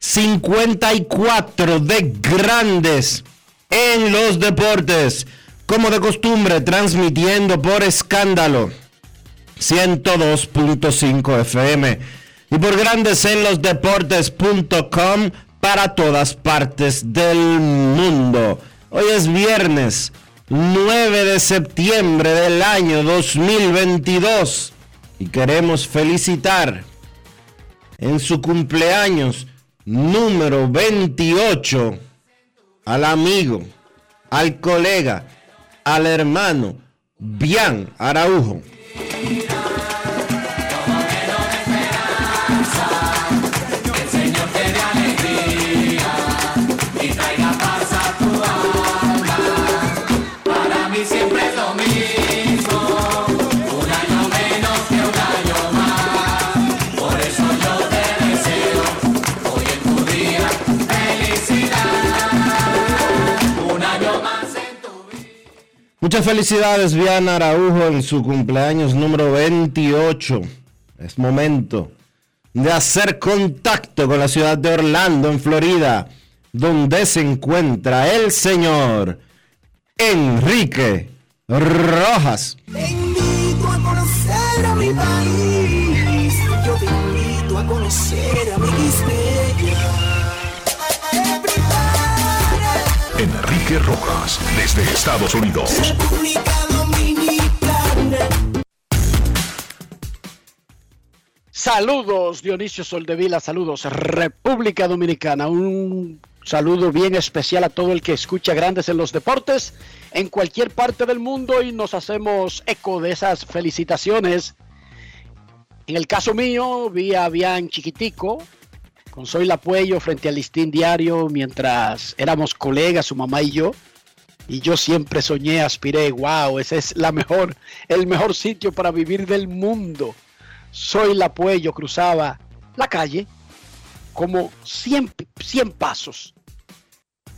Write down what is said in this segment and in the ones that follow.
2854 de Grandes en los Deportes. Como de costumbre, transmitiendo por escándalo 102.5 FM y por Grandes en los Deportes.com para todas partes del mundo. Hoy es viernes 9 de septiembre del año 2022 y queremos felicitar en su cumpleaños número 28 al amigo, al colega, al hermano Bian Araujo. Muchas felicidades, Viana Araujo, en su cumpleaños número 28. Es momento de hacer contacto con la ciudad de Orlando, en Florida, donde se encuentra el señor Enrique Rojas. Te invito a conocer a mi país. Yo te invito a conocer Enrique Rojas, desde Estados Unidos. República Dominicana. Saludos Dionisio Soldevila, saludos República Dominicana, un saludo bien especial a todo el que escucha Grandes en los Deportes en cualquier parte del mundo y nos hacemos eco de esas felicitaciones. En el caso mío, vi a Bian Chiquitico con Soy Lapuello frente al Listín Diario mientras éramos colegas, su mamá y yo. Y yo siempre soñé, aspiré, wow, ese es la mejor, el mejor sitio para vivir del mundo. Soy Lapuello cruzaba la calle como 100, 100 pasos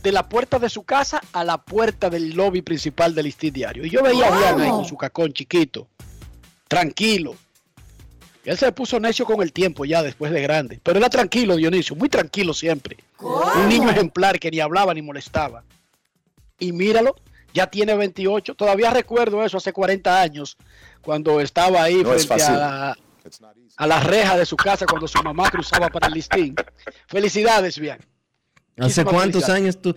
de la puerta de su casa a la puerta del lobby principal del Listín Diario. Y yo veía a Bian ahí con su cacón chiquito, tranquilo. Él se puso necio con el tiempo ya después de grande. Pero era tranquilo, Dionisio, muy tranquilo siempre. Un niño ejemplar que ni hablaba ni molestaba. Y míralo, ya tiene 28. Todavía recuerdo eso hace 40 años, cuando estaba ahí No es frente a la, a la reja de su casa cuando su mamá cruzaba para el listín. Felicidades, bien. ¿Hace cuántos años tú,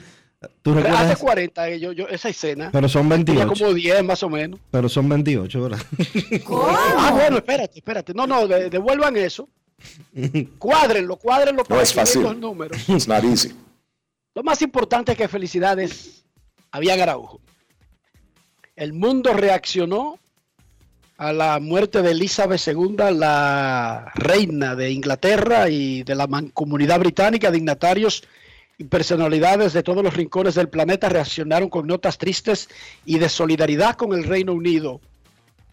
tú recuerdas? Hace eso? 40, eh, yo, yo, esa escena. Pero son Tenía 28. como 10 más o menos. Pero son 28, ¿verdad? Ah, bueno, espérate, espérate. No, no, de- devuelvan eso. Cuádrenlo, cuádrenlo No para es fácil. los números. It's not easy. Lo más importante es que felicidades a Bian Araujo. El mundo reaccionó a la muerte de Elizabeth II, la reina de Inglaterra y de la mancomunidad británica, dignatarios personalidades de todos los rincones del planeta reaccionaron con notas tristes y de solidaridad con el Reino Unido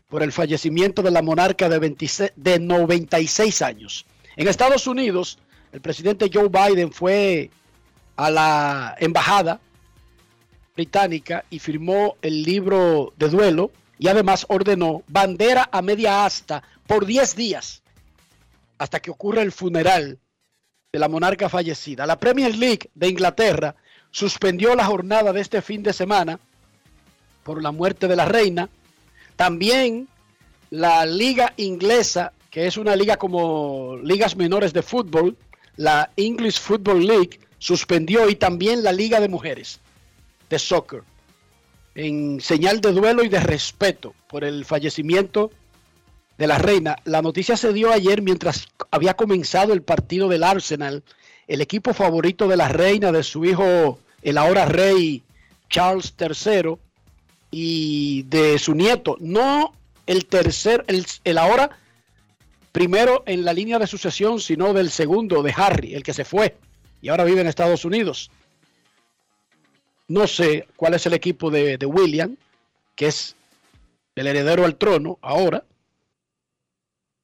por el fallecimiento de la monarca de, 26 de 96 años. En Estados Unidos, el presidente Joe Biden fue a la embajada británica y firmó el libro de duelo y además ordenó bandera a media asta por 10 días hasta que ocurra el funeral de la monarca fallecida. La Premier League de Inglaterra suspendió la jornada de este fin de semana por la muerte de la reina. También la liga inglesa, que es una liga como ligas menores de fútbol, la English Football League, suspendió y también la liga de mujeres de soccer en señal de duelo y de respeto por el fallecimiento de la reina. La noticia se dio ayer mientras había comenzado el partido del Arsenal, el equipo favorito de la reina, de su hijo, el ahora rey Charles III, y de su nieto. No el tercer, el, el ahora primero en la línea de sucesión, sino del segundo, de Harry, el que se fue y ahora vive en Estados Unidos. No sé cuál es el equipo de, de William, que es el heredero al trono ahora,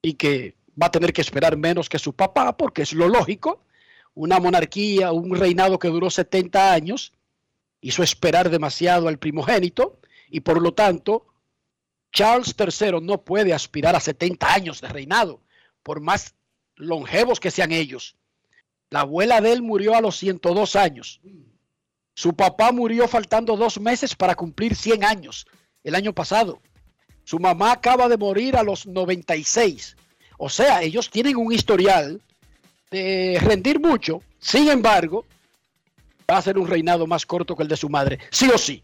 y que va a tener que esperar menos que su papá, porque es lo lógico. Una monarquía, un reinado que duró 70 años, hizo esperar demasiado al primogénito, y por lo tanto, Charles III no puede aspirar a 70 años de reinado, por más longevos que sean ellos. La abuela de él murió a los 102 años. Su papá murió faltando dos meses para cumplir 100 años el año pasado. Su mamá acaba de morir a los 96. O sea, ellos tienen un historial de rendir mucho. Sin embargo, va a ser un reinado más corto que el de su madre. Sí o sí.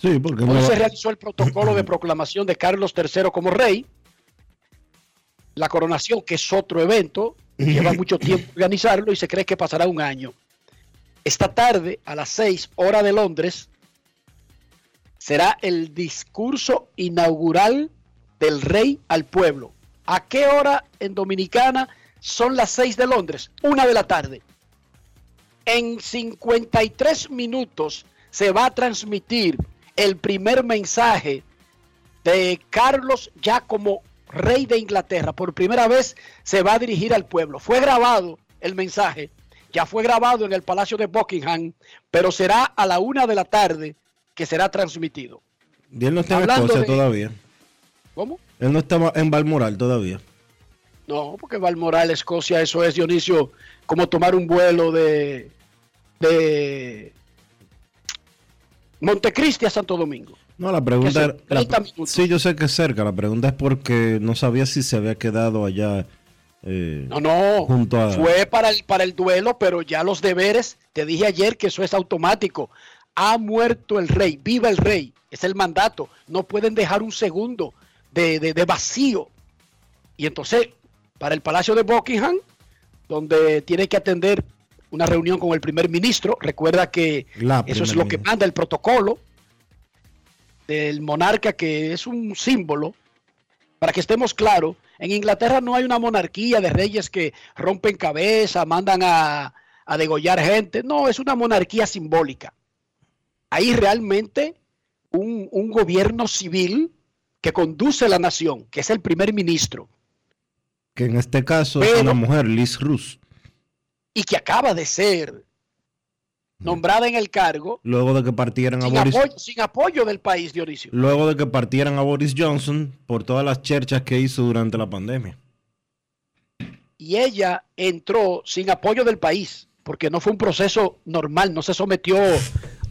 Sí, porque Hoy se realizó el protocolo de proclamación de Carlos III como rey. La coronación, que es otro evento, lleva mucho tiempo organizarlo y se cree que pasará un año. Esta tarde, a las 6 hora de Londres, será el discurso inaugural del rey al pueblo. ¿A qué hora en Dominicana son las 6 de Londres? Una de la tarde. En 53 minutos se va a transmitir el primer mensaje de Carlos ya como rey de Inglaterra. Por primera vez se va a dirigir al pueblo. Fue grabado el mensaje, ya fue grabado en el Palacio de Buckingham, pero será a la una de la tarde que será transmitido. Y él no está en Escocia de- todavía. ¿Cómo? Él no está en Balmoral todavía. No, porque Balmoral, Escocia, eso es, Dionisio, como tomar un vuelo de, de Montecristi a Santo Domingo. No, la pregunta era- la- 30 minutos. sí, yo sé que es cerca. La pregunta es porque no sabía si se había quedado allá. eh, No, no, Junto a- fue para el, para el duelo, pero ya los deberes, te dije ayer que eso es automático. Ha muerto el rey, viva el rey, es el mandato. No pueden dejar un segundo de, de- de vacío. Y entonces, para el Palacio de Buckingham, donde tiene que atender una reunión con el primer ministro, recuerda que La eso es lo que manda el protocolo del monarca, que es un símbolo, para que estemos claros, en Inglaterra no hay una monarquía de reyes que rompen cabeza, mandan a, a degollar gente, no, es una monarquía simbólica. Hay realmente un, un gobierno civil que conduce la nación, que es el primer ministro, que en este caso es una mujer, Liz Rus. y que acaba de ser nombrada en el cargo Luego de que partieran a Boris, apoyo, sin apoyo del país, Dionisio. luego de que partieran a Boris Johnson por todas las cherchas que hizo durante la pandemia. y ella entró sin apoyo del país, porque no fue un proceso normal, no se sometió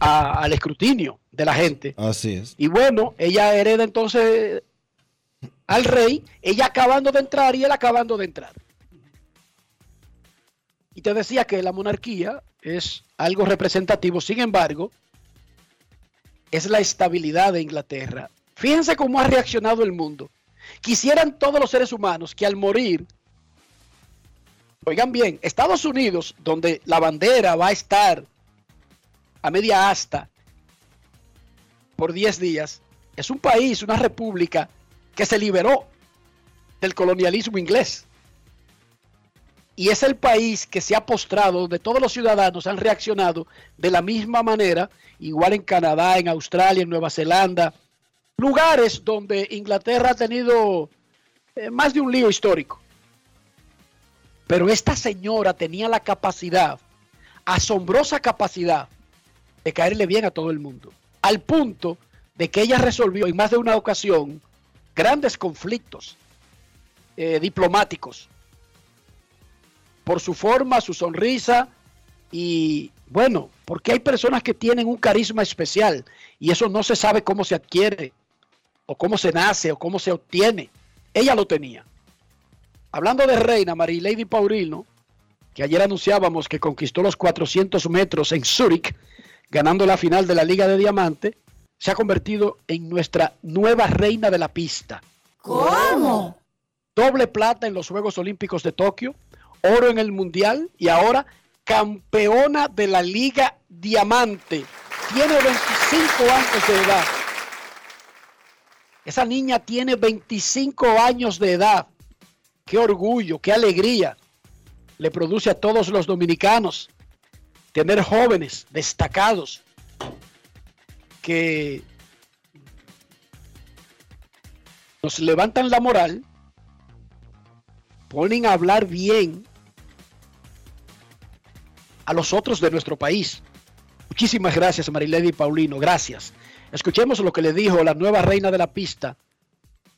a- al escrutinio de la gente. Así es. Y bueno, ella hereda entonces al rey, ella acabando de entrar y él acabando de entrar. Y te decía que la monarquía es algo representativo, sin embargo, es la estabilidad de Inglaterra. Fíjense cómo ha reaccionado el mundo. Quisieran todos los seres humanos que al morir, oigan bien, Estados Unidos, donde la bandera va a estar a media asta por 10 días, es un país, una república que se liberó del colonialismo inglés. Y es el país que se ha postrado, donde todos los ciudadanos han reaccionado de la misma manera, igual en Canadá, en Australia, en Nueva Zelanda, lugares donde Inglaterra ha tenido eh, más de un lío histórico. Pero esta señora tenía la capacidad, asombrosa capacidad, de caerle bien a todo el mundo. Al punto de que ella resolvió en más de una ocasión grandes conflictos eh, diplomáticos por su forma, su sonrisa y bueno, porque hay personas que tienen un carisma especial y eso no se sabe cómo se adquiere o cómo se nace o cómo se obtiene. Ella lo tenía. Hablando de reina, Marie Lady Paulino, que ayer anunciábamos que conquistó los 400 metros en Zurich, ganando la final de la Liga de Diamante, se ha convertido en nuestra nueva reina de la pista. ¿Cómo? Doble plata en los Juegos Olímpicos de Tokio, oro en el Mundial y ahora campeona de la Liga Diamante. Tiene 25 años de edad. Esa niña tiene 25 años de edad. Qué orgullo, qué alegría le produce a todos los dominicanos tener jóvenes destacados que nos levantan la moral, ponen a hablar bien a los otros de nuestro país. Muchísimas gracias, Marilady Paulino. Gracias. Escuchemos lo que le dijo la nueva reina de la pista,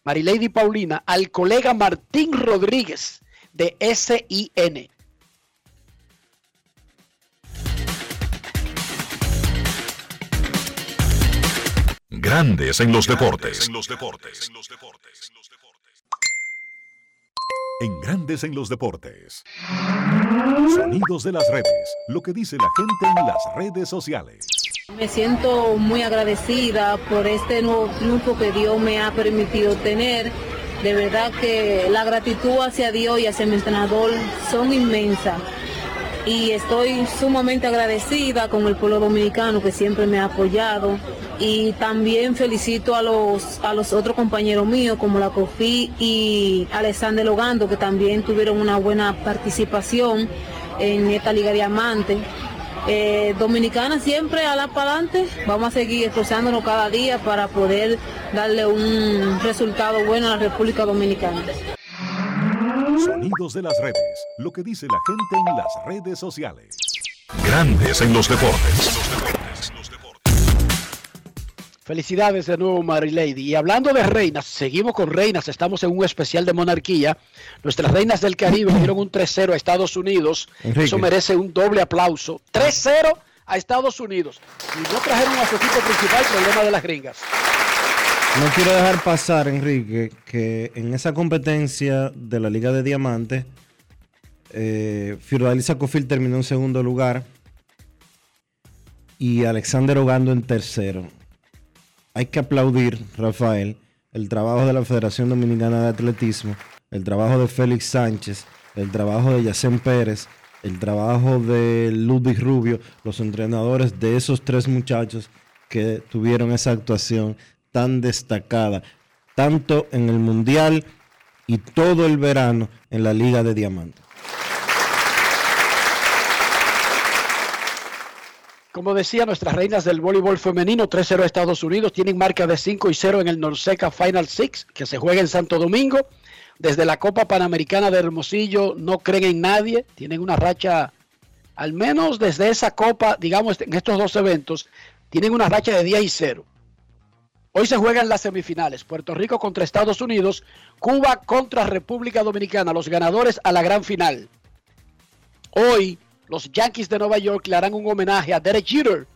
Marilady Paulina, al colega Martín Rodríguez de SIN. Grandes en los deportes. En Grandes en los deportes. Sonidos de las redes. Lo que dice la gente en las redes sociales. Me siento muy agradecida por este nuevo triunfo que Dios me ha permitido tener. De verdad que la gratitud hacia Dios y hacia mi entrenador son inmensas. Y estoy sumamente agradecida con el pueblo dominicano que siempre me ha apoyado. Y también felicito a los, a los otros compañeros míos como la COFI y Alexander Logando que también tuvieron una buena participación en esta Liga Diamante. Eh, Dominicana siempre a la para adelante, vamos a seguir esforzándonos cada día para poder darle un resultado bueno a la República Dominicana. Sonidos de las redes, lo que dice la gente en las redes sociales. Grandes en los deportes. Felicidades de nuevo, Mary Lady. Y hablando de reinas, seguimos con reinas. Estamos en un especial de monarquía. Nuestras reinas del Caribe dieron un 3-0 a Estados Unidos. Enrique. Eso merece un doble aplauso. 3-0 a Estados Unidos. Y no trajeron a su equipo principal problema de las gringas. No quiero dejar pasar, Enrique, que en esa competencia de la Liga de Diamantes, eh, Fiordalisa Cofil terminó en segundo lugar y Alexander Ogando en tercero. Hay que aplaudir, Rafael, el trabajo de la Federación Dominicana de Atletismo, el trabajo de Félix Sánchez, el trabajo de Yacén Pérez, el trabajo de Ludwig Rubio, los entrenadores de esos tres muchachos que tuvieron esa actuación tan destacada, tanto en el Mundial y todo el verano en la Liga de Diamantes. Como decía, nuestras reinas del voleibol femenino 3-0 a Estados Unidos tienen marca de 5 y 0 en el Norseca Final Six que se juega en Santo Domingo. Desde la Copa Panamericana de Hermosillo no creen en nadie, tienen una racha, al menos desde esa Copa, digamos, en estos dos eventos, tienen una racha de 10 y 0. Hoy se juegan las semifinales, Puerto Rico contra Estados Unidos, Cuba contra República Dominicana, los ganadores a la gran final. Hoy los Yankees de Nueva York le harán un homenaje a Derek Jeter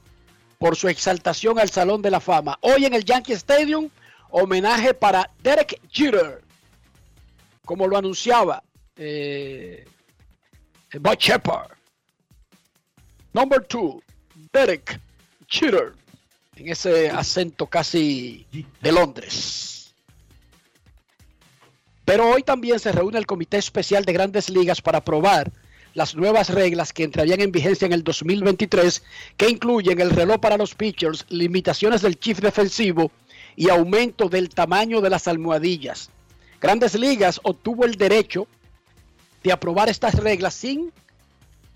por su exaltación al Salón de la Fama. Hoy en el Yankee Stadium, homenaje para Derek Jeter, como lo anunciaba eh, Bob Shepard. Number two, Derek Jeter, en ese acento casi de Londres. Pero hoy también se reúne el Comité Especial de Grandes Ligas para aprobar las nuevas reglas que entrarían en vigencia en el 2023, que incluyen el reloj para los pitchers, limitaciones del chief defensivo y aumento del tamaño de las almohadillas. Grandes Ligas obtuvo el derecho de aprobar estas reglas sin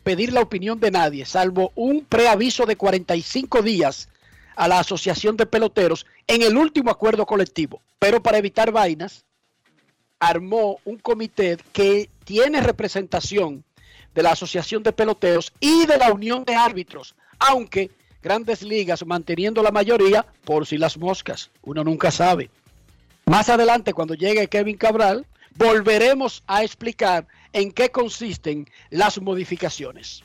pedir la opinión de nadie, salvo un preaviso de 45 días a la Asociación de Peloteros en el último acuerdo colectivo. Pero para evitar vainas, armó un comité que tiene representación de la Asociación de Peloteros y de la Unión de Árbitros, aunque grandes ligas manteniendo la mayoría por si las moscas, uno nunca sabe. Más adelante, cuando llegue Kevin Cabral, volveremos a explicar en qué consisten las modificaciones.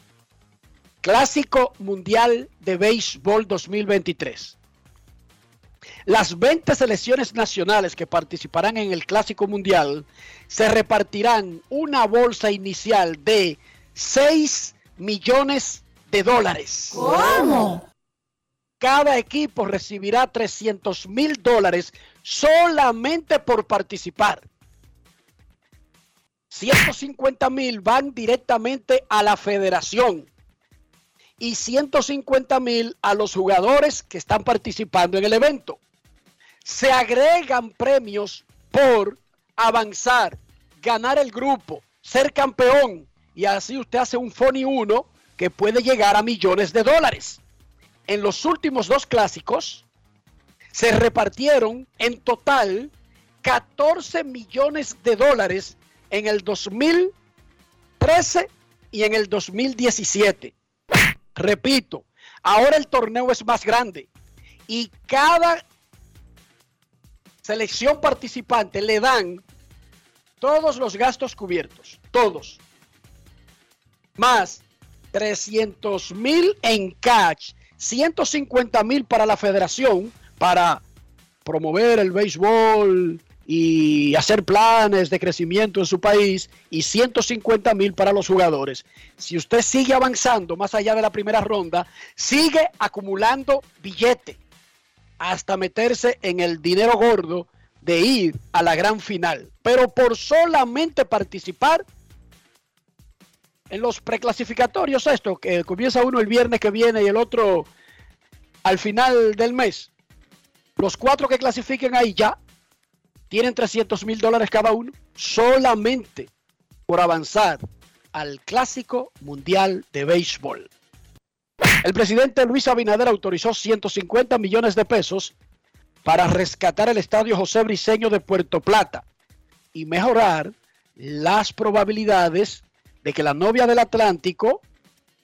Clásico Mundial de Béisbol 2023. Las 20 selecciones nacionales que participarán en el Clásico Mundial se repartirán una bolsa inicial de 6 millones de dólares. ¿Cómo? Cada equipo recibirá 300 mil dólares solamente por participar. 150 mil van directamente a la federación y 150 mil a los jugadores que están participando en el evento. Se agregan premios por avanzar, ganar el grupo, ser campeón y así usted hace un Fony 1 que puede llegar a millones de dólares. En los últimos dos clásicos se repartieron en total 14 millones de dólares en el 2013 y en el 2017. Repito, ahora el torneo es más grande y cada selección participante le dan todos los gastos cubiertos, todos, más 300 mil en cash, 150 mil para la federación, para promover el béisbol y hacer planes de crecimiento en su país y 150 mil para los jugadores. Si usted sigue avanzando más allá de la primera ronda, sigue acumulando billete hasta meterse en el dinero gordo de ir a la gran final. Pero por solamente participar en los preclasificatorios, esto que comienza uno el viernes que viene y el otro al final del mes, los cuatro que clasifiquen ahí ya tienen 300 mil dólares cada uno solamente por avanzar al Clásico Mundial de Béisbol. El presidente Luis Abinader autorizó 150 millones de pesos para rescatar el estadio José Briceño de Puerto Plata y mejorar las probabilidades de que la novia del Atlántico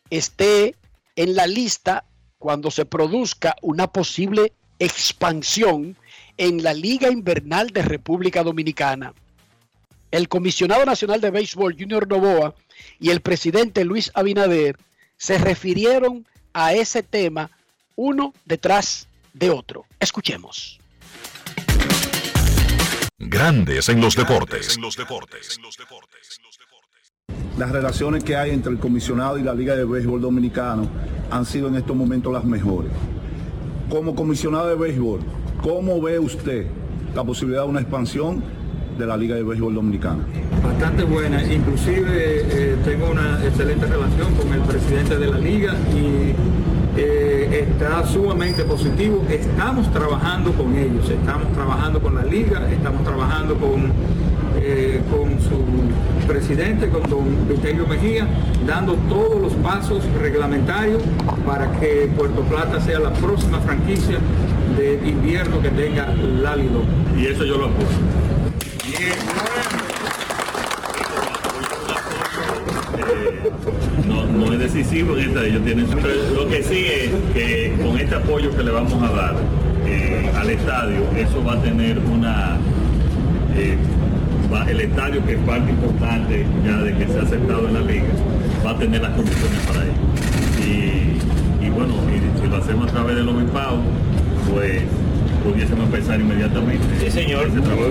esté en la lista cuando se produzca una posible expansión en la Liga Invernal de República Dominicana. El comisionado nacional de béisbol Junior Novoa y el presidente Luis Abinader se refirieron a ese tema uno detrás de otro. Escuchemos. Grandes en los deportes. Las relaciones que hay entre el comisionado y la Liga de Béisbol Dominicano han sido en estos momentos las mejores. Como comisionado de béisbol, ¿cómo ve usted la posibilidad de una expansión de la Liga de Béisbol Dominicana? Bastante buena, inclusive eh, tengo una excelente relación con el presidente de la liga y eh, está sumamente positivo. Estamos trabajando con ellos, estamos trabajando con la liga, estamos trabajando con, eh, con su presidente, con don Vitelio Mejía, dando todos los pasos reglamentarios para que Puerto Plata sea la próxima franquicia de invierno que tenga la Lidón. Y eso yo lo apoyo. no, no es decisivo en esta, ellos tienen su- Lo que sí es que con este apoyo que le vamos a dar eh, al estadio, eso va a tener una... eh, va- el estadio que es parte importante ya de que se ha aceptado en la liga, va a tener las condiciones para ello. Y, y bueno, y si lo hacemos a través del obispado, pues pudiésemos empezar inmediatamente. Sí, señor. Ese trabajo.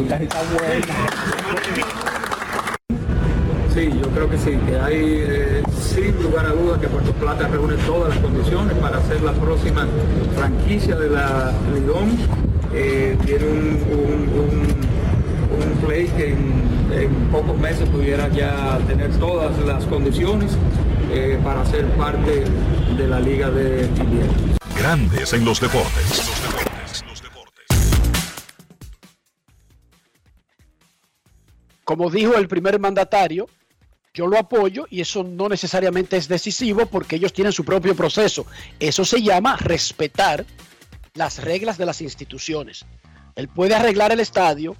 Sí, yo creo que sí, que hay eh, sin lugar a dudas que Puerto Plata reúne todas las condiciones para ser la próxima franquicia de la Lidón. Eh, tiene un, un, un- un play que en, en pocos meses pudiera ya tener todas las condiciones eh, para ser parte de la liga de invierno. Grandes en los deportes. Como dijo el primer mandatario, yo lo apoyo y eso no necesariamente es decisivo porque ellos tienen su propio proceso. Eso se llama respetar las reglas de las instituciones. Él puede arreglar el estadio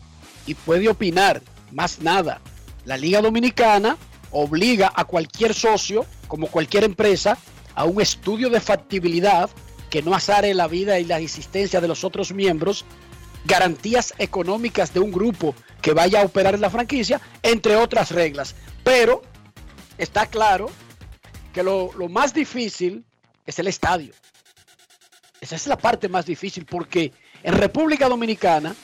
y puede opinar, más nada. La Liga Dominicana obliga a cualquier socio, como cualquier empresa, a un estudio de factibilidad que no azare la vida y la existencia de los otros miembros, garantías económicas de un grupo que vaya a operar en la franquicia, entre otras reglas. Pero está claro que lo, lo más difícil es el estadio. Esa es la parte más difícil porque en República Dominicana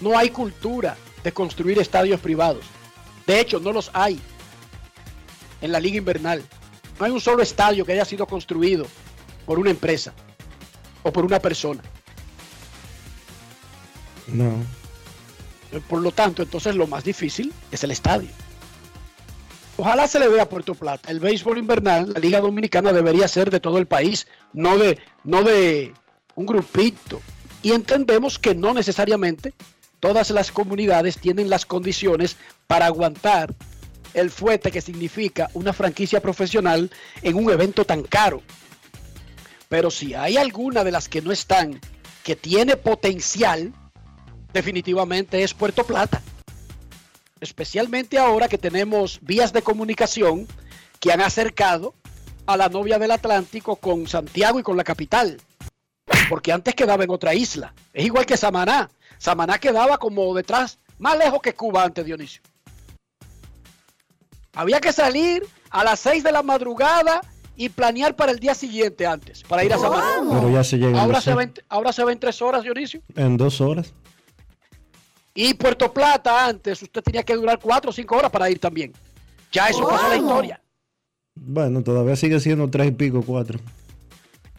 no hay cultura de construir estadios privados. De hecho, no los hay en la liga invernal. No hay un solo estadio que haya sido construido por una empresa o por una persona. No. Por lo tanto, entonces lo más difícil es el estadio. Ojalá se le vea a Puerto Plata. El béisbol invernal, la Liga Dominicana debería ser de todo el país, no de, no de un grupito. Y entendemos que no necesariamente todas las comunidades tienen las condiciones para aguantar el fuete que significa una franquicia profesional en un evento tan caro. Pero si hay alguna de las que no están, que tiene potencial, definitivamente es Puerto Plata. Especialmente ahora que tenemos vías de comunicación que han acercado a la novia del Atlántico con Santiago y con la capital. Porque antes quedaba en otra isla. Es igual que Samaná. Samaná quedaba como detrás, más lejos que Cuba antes, Dionisio. Había que salir a las 6 de la madrugada y planear para el día siguiente antes, para ir a Samaná. Pero ya se llega. Ahora se, ven, ahora se ven tres horas, Dionisio. En dos horas. Y Puerto Plata antes, usted tenía que durar cuatro o cinco horas para ir también. Ya eso pasó la historia. Bueno, todavía sigue siendo tres y pico, cuatro.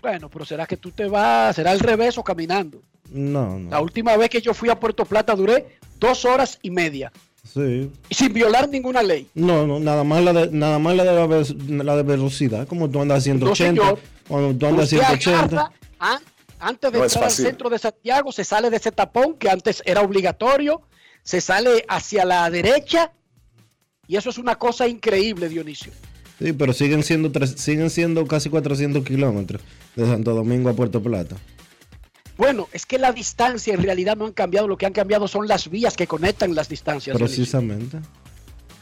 Bueno, pero será que tú te vas, será al revés o caminando. No, no. La última vez que yo fui a Puerto Plata duré dos horas y media. Sí. Sin violar ninguna ley. No, no, nada más la de, nada más la de, la, ve- la de velocidad, como tú andas a 180. señor. cuando tú andas a Usted 180. agarra, ah, antes de No entrar al centro de Santiago, se sale de ese tapón que antes era obligatorio, se sale hacia la derecha y eso es una cosa increíble, Dionisio. Sí, pero siguen siendo, tres- siguen siendo casi 400 kilómetros de Santo Domingo a Puerto Plata. Bueno, es que la distancia en realidad no han cambiado, lo que han cambiado son las vías que conectan las distancias. Precisamente.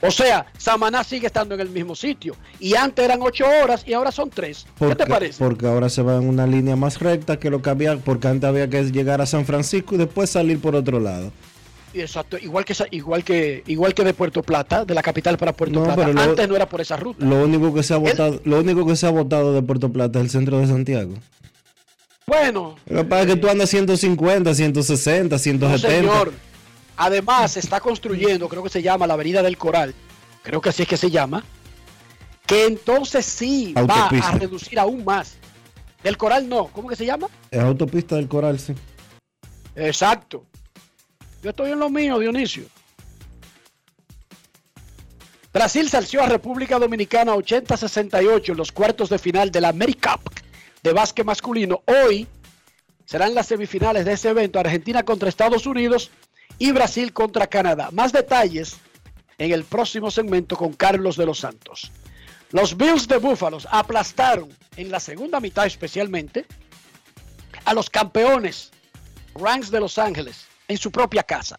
O sea, Samaná sigue estando en el mismo sitio y antes eran ocho horas y ahora son tres. ¿Qué te parece? porque ahora se va en una línea más recta que lo que había, porque antes había que llegar a San Francisco y después salir por otro lado. Exacto, igual que igual que igual que de Puerto Plata, de la capital para Puerto No, Plata. lo- Antes no era por esa ruta. Lo único que se ha votado, lo único que se ha votado de Puerto Plata es el centro de Santiago. Bueno, pasa es que tú andas 150, 160, no, 170. señor. Además, se está construyendo, creo que se llama la Avenida del Coral, creo que así es que se llama, que entonces sí Autopista. va a reducir aún más. Del Coral no, ¿cómo que se llama? Es autopista del Coral, sí. Exacto. Yo estoy en lo mío, Dionisio. Brasil salció a República Dominicana 80-68 en los cuartos de final de la AmeriCup de básquet masculino. Hoy serán las semifinales de ese evento, Argentina contra Estados Unidos y Brasil contra Canadá. Más detalles en el próximo segmento con Carlos de los Santos. Los Bills de Buffalo aplastaron en la segunda mitad especialmente a los campeones Rams de Los Ángeles en su propia casa.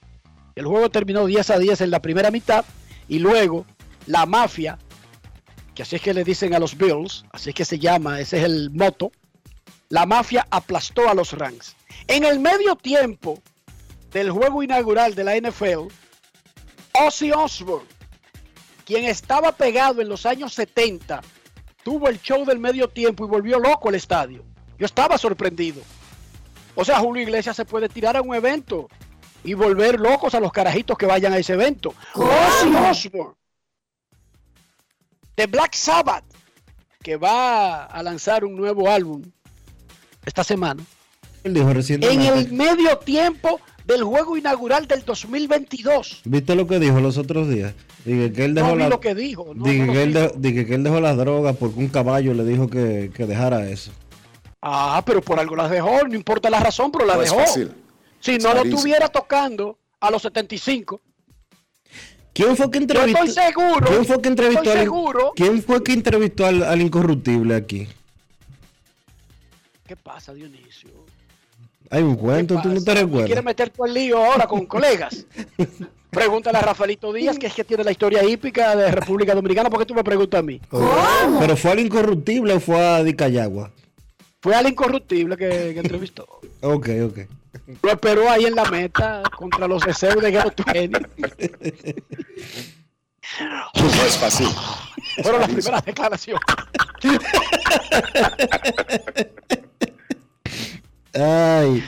El juego terminó 10 a 10 en la primera mitad y luego la mafia, que así es que le dicen a los Bills, así es que se llama, ese es el moto, la mafia aplastó a los Rams. En el medio tiempo del juego inaugural de la NFL, Ozzy Osbourne, quien estaba pegado en los años 70, tuvo el show del medio tiempo y volvió loco el estadio. Yo estaba sorprendido. O sea, Julio Iglesias se puede tirar a un evento y volver locos a los carajitos que vayan a ese evento. Ozzy Osbourne de Black Sabbath, que va a lanzar un nuevo álbum esta semana. Él dijo En el medio tiempo del juego inaugural del 2022. ¿Viste lo que dijo los otros días? Dije que él dejó No vi la- lo que dijo. no, dije no lo que él de- dije que él dejó las drogas porque un caballo le dijo que, que dejara eso. Ah, pero por algo las dejó, no importa la razón, pero la No es dejó. fácil. Si no lo Clarísimo. tuviera tocando a los 75, ¿Quién fue que yo entrevistó? estoy seguro, ¿Quién fue que entrevistó estoy al, seguro ¿Quién fue que entrevistó al, al incorruptible aquí? ¿Qué pasa, Dionisio? Hay un cuento, tú no te ¿Quieres recuerdas. meter tu el lío ahora con colegas? Pregúntale a Rafaelito Díaz, que es que tiene la historia hípica de República Dominicana. ¿Por qué tú me preguntas a mí? Pero fue al incorruptible o fue a Dicayagua. Fue al incorruptible que, que entrevistó. Ok, ok. Lo esperó ahí en la meta contra los deseos de Tueni. No es fácil. Fueron las primeras declaraciones. Ay.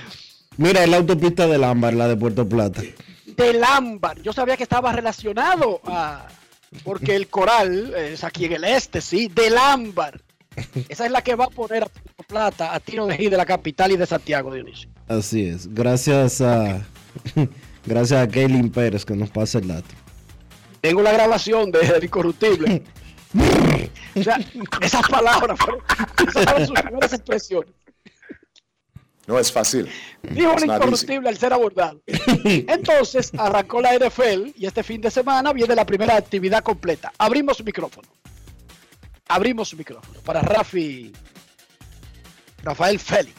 Mira, es la autopista del Ámbar, la de Puerto Plata. Del ámbar. Yo sabía que estaba relacionado a. Porque el coral es aquí en el este, sí. Del ámbar. Esa es la que va a poner a Puerto Plata a tiro de G de la capital y de Santiago, Dionisio. Así es. Gracias a. Gracias a Kaylin Pérez que nos pasa el dato. Tengo la grabación de El Incorruptible. o sea, esas palabras fueron, esas fueron sus primeras expresiones. No es fácil. Dijo el incorruptible al ser abordado. Entonces arrancó la NFL y este fin de semana viene la primera actividad completa. Abrimos micrófono. Abrimos micrófono para Rafi Rafael Félix,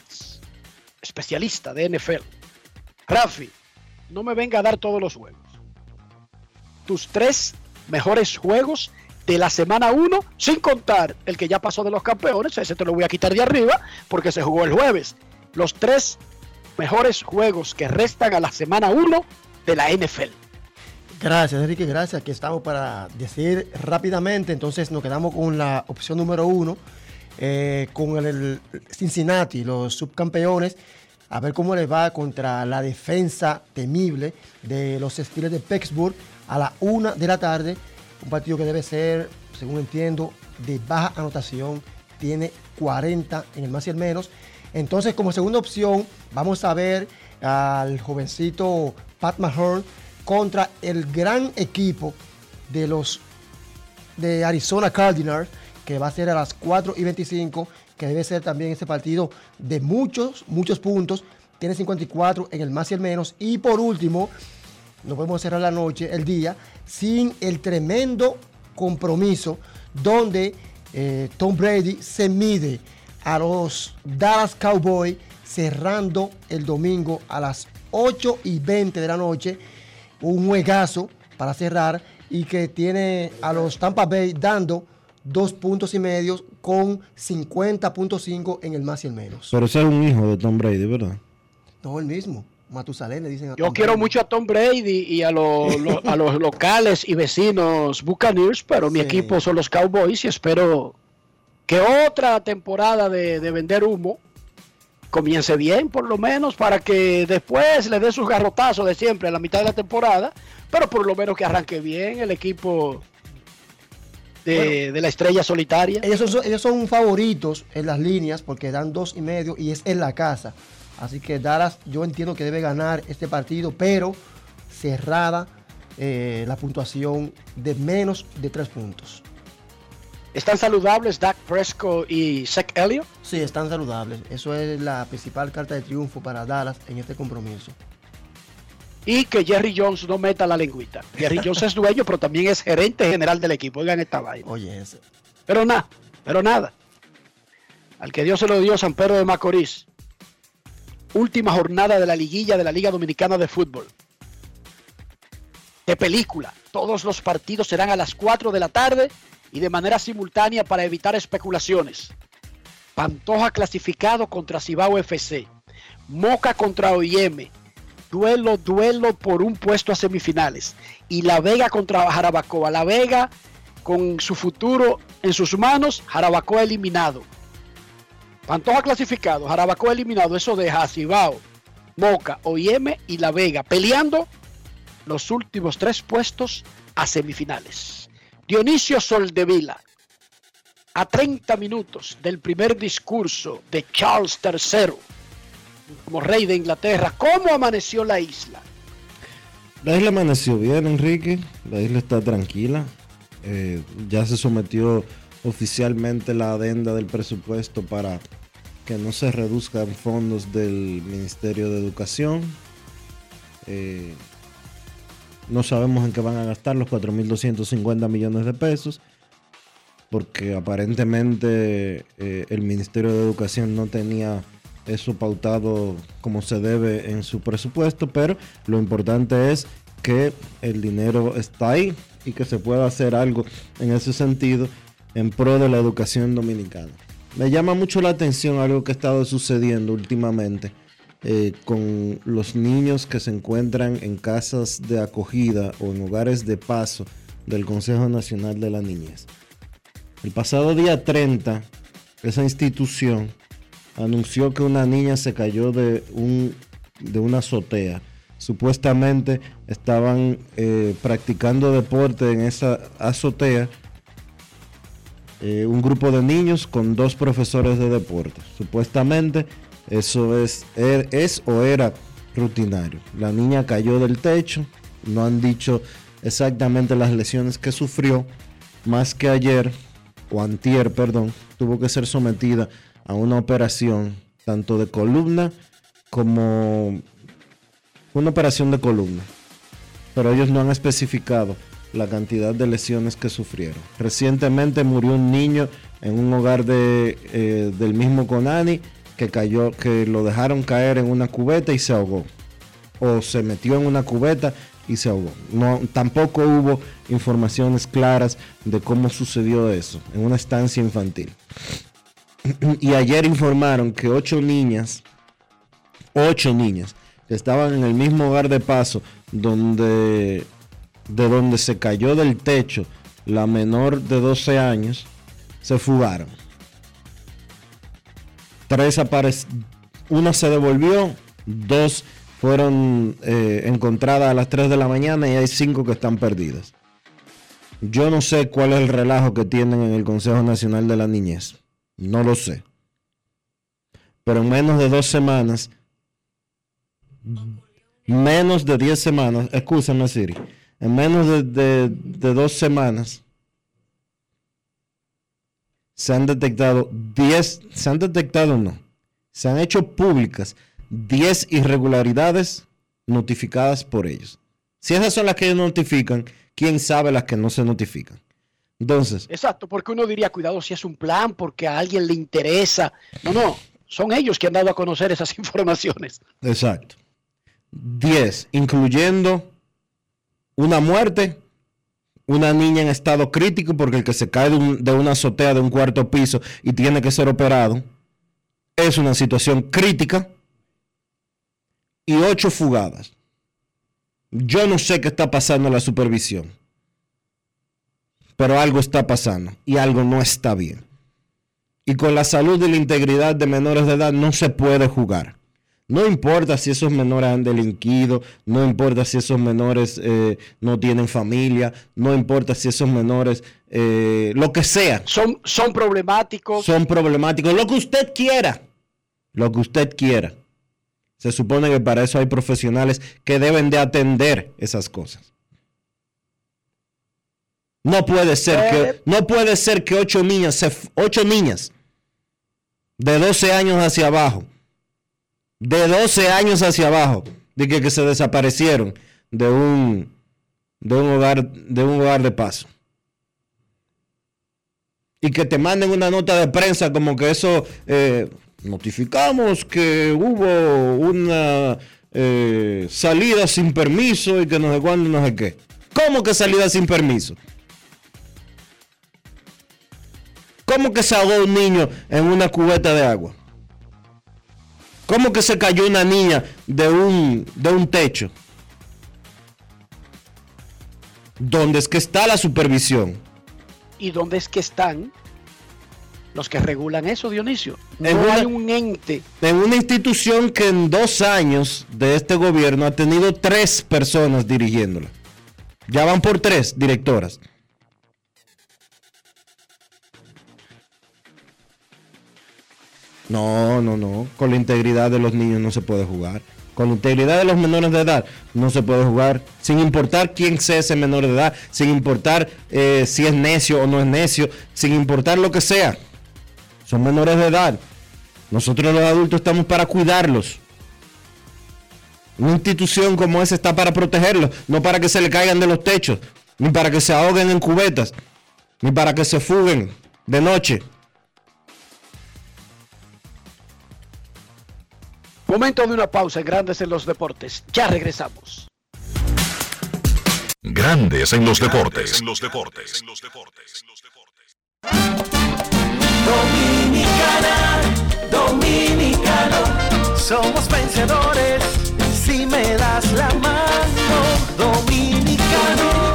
especialista de NFL. Rafi, no me venga a dar todos los juegos. Tus tres mejores juegos de la semana 1, sin contar el que ya pasó de los campeones, ese te lo voy a quitar de arriba porque se jugó el jueves. Los tres mejores juegos que restan a la semana 1 de la NFL. Gracias, Enrique, gracias. Aquí estamos para decir rápidamente. Entonces nos quedamos con la opción número uno, eh, con el, Cincinnati, los subcampeones. A ver cómo les va contra la defensa temible de los Steelers de Pittsburgh a la una de la tarde. Un partido que debe ser, según entiendo, de baja anotación. Tiene 40 en el más y el menos. Entonces, como segunda opción, vamos a ver al jovencito Pat Mahorn contra el gran equipo de los de Arizona Cardinals, que va a ser a las 4 y 25, que debe ser también ese partido de muchos, muchos puntos. Tiene 54 en el más y el menos. Y por último, no podemos cerrar la noche, el día, sin el tremendo compromiso donde eh, Tom Brady se mide a los Dallas Cowboys cerrando el domingo a las 8 y 20 de la noche. Un juegazo para cerrar y que tiene a los Tampa Bay dando dos puntos y medios con 50.5 en el más y el menos. Pero ese es un hijo de Tom Brady, ¿verdad? No, el mismo. Matusalén le dicen a Yo Tom quiero Brady. mucho a Tom Brady y a, lo- lo- a los locales y vecinos Buccaneers, pero mi equipo son los Cowboys y espero que otra temporada de, de vender humo comience bien, por lo menos, para que después le dé sus garrotazos de siempre a la mitad de la temporada, pero por lo menos que arranque bien el equipo de, de la estrella solitaria. Ellos son, ellos son favoritos en las líneas porque dan dos y medio y es en la casa. Así que Dallas, yo entiendo que debe ganar este partido, pero cerrada eh, la puntuación de menos de tres puntos. ¿Están saludables Dak Prescott y Zach Elliott? Sí, están saludables. Eso es la principal carta de triunfo para Dallas en este compromiso. Y que Jerry Jones no meta la lengüita. Jerry Jones es dueño, pero también es gerente general del equipo. Oigan esta vaina. Oye, ese. Pero nada, pero nada. Al que Dios se lo dio San Pedro de Macorís. Última jornada de la liguilla de la Liga Dominicana de Fútbol. De película. Todos los partidos serán a las 4 de la tarde y de manera simultánea para evitar especulaciones. Pantoja clasificado contra Cibao FC. Moca contra OIM. Duelo, duelo por un puesto a semifinales. Y La Vega contra Jarabacoa. La Vega con su futuro en sus manos, Jarabacoa eliminado. Pantoja clasificado, Jarabacoa eliminado. Eso deja a Cibao, Moca, OIM y La Vega peleando los últimos tres puestos a semifinales. Dionisio Soldevila, a 30 minutos del primer discurso de Charles III como rey de Inglaterra, ¿cómo amaneció la isla? La isla amaneció bien, Enrique. La isla está tranquila. Eh, ya se sometió oficialmente la adenda del presupuesto para que no se reduzcan fondos del Ministerio de Educación. Eh, no sabemos en qué van a gastar los 4.250 millones de pesos. porque aparentemente eh, el Ministerio de Educación no tenía eso pautado como se debe en su presupuesto, pero lo importante es que el dinero está ahí y que se pueda hacer algo en ese sentido en pro de la educación dominicana. Me llama mucho la atención algo que ha estado sucediendo últimamente eh, con los niños que se encuentran en casas de acogida o en hogares de paso del Consejo Nacional de la Niñez. El pasado día 30, esa institución anunció que una niña se cayó de, un, de una azotea. Supuestamente estaban eh, practicando deporte en esa azotea eh, un grupo de niños con dos profesores de deporte. Supuestamente eso es, er, es o era rutinario. La niña cayó del techo, no han dicho exactamente las lesiones que sufrió, más que ayer, o antier, perdón, tuvo que ser sometida a una operación tanto de columna como una operación de columna. Pero ellos no han especificado la cantidad de lesiones que sufrieron. Recientemente murió un niño en un hogar de, eh, del mismo Conani que cayó, que lo dejaron caer en una cubeta y se ahogó. O se metió en una cubeta y se ahogó. No, tampoco hubo informaciones claras de cómo sucedió eso en una estancia infantil. Y ayer informaron que ocho niñas, ocho niñas, que estaban en el mismo hogar de paso donde de donde se cayó del techo la menor de 12 años, se fugaron. Tres aparecieron, una se devolvió, dos fueron eh, encontradas a las 3 de la mañana y hay cinco que están perdidas. Yo no sé cuál es el relajo que tienen en el Consejo Nacional de la Niñez. No lo sé. Pero en menos de dos semanas, menos de 10 semanas, escúchame Siri, en menos de, dos semanas se han detectado 10, se han detectado no, se han hecho públicas 10 irregularidades notificadas por ellos. Si esas son las que ellos notifican, ¿quién sabe las que no se notifican? Entonces. Exacto, porque uno diría, cuidado si es un plan, porque a alguien le interesa. No, no, son ellos que han dado a conocer esas informaciones. Exacto. 10, incluyendo una muerte, una niña en estado crítico porque el que se cae de, una azotea de un cuarto piso y tiene que ser operado, es una situación crítica. Y ocho fugadas. Yo no sé qué está pasando en la supervisión, pero algo está pasando y algo no está bien. Y con la salud y la integridad de menores de edad no se puede jugar. No importa si esos menores han delinquido, no importa si esos menores eh, no tienen familia, no importa si esos menores, eh, lo que sea. Son, son problemáticos. Son problemáticos, lo que usted quiera, lo que usted quiera. Se supone que para eso hay profesionales que deben de atender esas cosas. No puede ser que, no puede ser que ocho niñas, ocho niñas de 12 años hacia abajo de 12 años hacia abajo, de que, se desaparecieron de un, de un hogar de un hogar de paso. Y que te manden una nota de prensa como que eso eh, notificamos que hubo una eh, salida sin permiso y que no sé cuándo, no sé qué. ¿Cómo que salida sin permiso? ¿Cómo que se ahogó un niño en una cubeta de agua? ¿Cómo que se cayó una niña de un, de un techo? ¿Dónde es que está la supervisión? ¿Y dónde es que están los que regulan eso, Dionisio? No hay un ente. En una institución que en dos años de este gobierno ha tenido tres personas dirigiéndola. Ya van por tres directoras. No, no, no. Con la integridad de los niños no se puede jugar. Con la integridad de los menores de edad no se puede jugar. Sin importar quién sea ese menor de edad. Sin importar eh, si es necio o no es necio. Sin importar lo que sea. Son menores de edad. Nosotros los adultos estamos para cuidarlos. Una institución como esa está para protegerlos. No para que se le caigan de los techos. Ni para que se ahoguen en cubetas. Ni para que se fuguen de noche. Momento de una pausa en Grandes en los Deportes. Ya regresamos. Grandes en los deportes. Dominicana, dominicano, somos vencedores si me das la mano. Dominicano,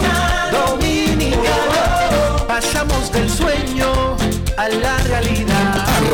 dominicano, pasamos del sueño a la realidad.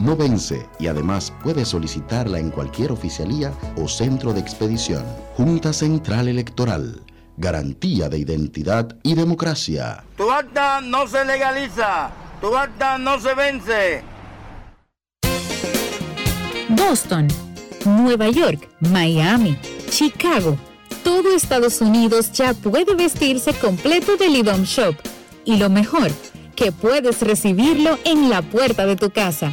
no vence y además puedes solicitarla en cualquier oficialía o centro de expedición. Junta Central Electoral. Garantía de identidad y democracia. Tu acta no se legaliza, tu acta no se vence. Boston, Nueva York, Miami, Chicago. Todo Estados Unidos ya puede vestirse completo de Lidom Shop. Y lo mejor, que puedes recibirlo en la puerta de tu casa.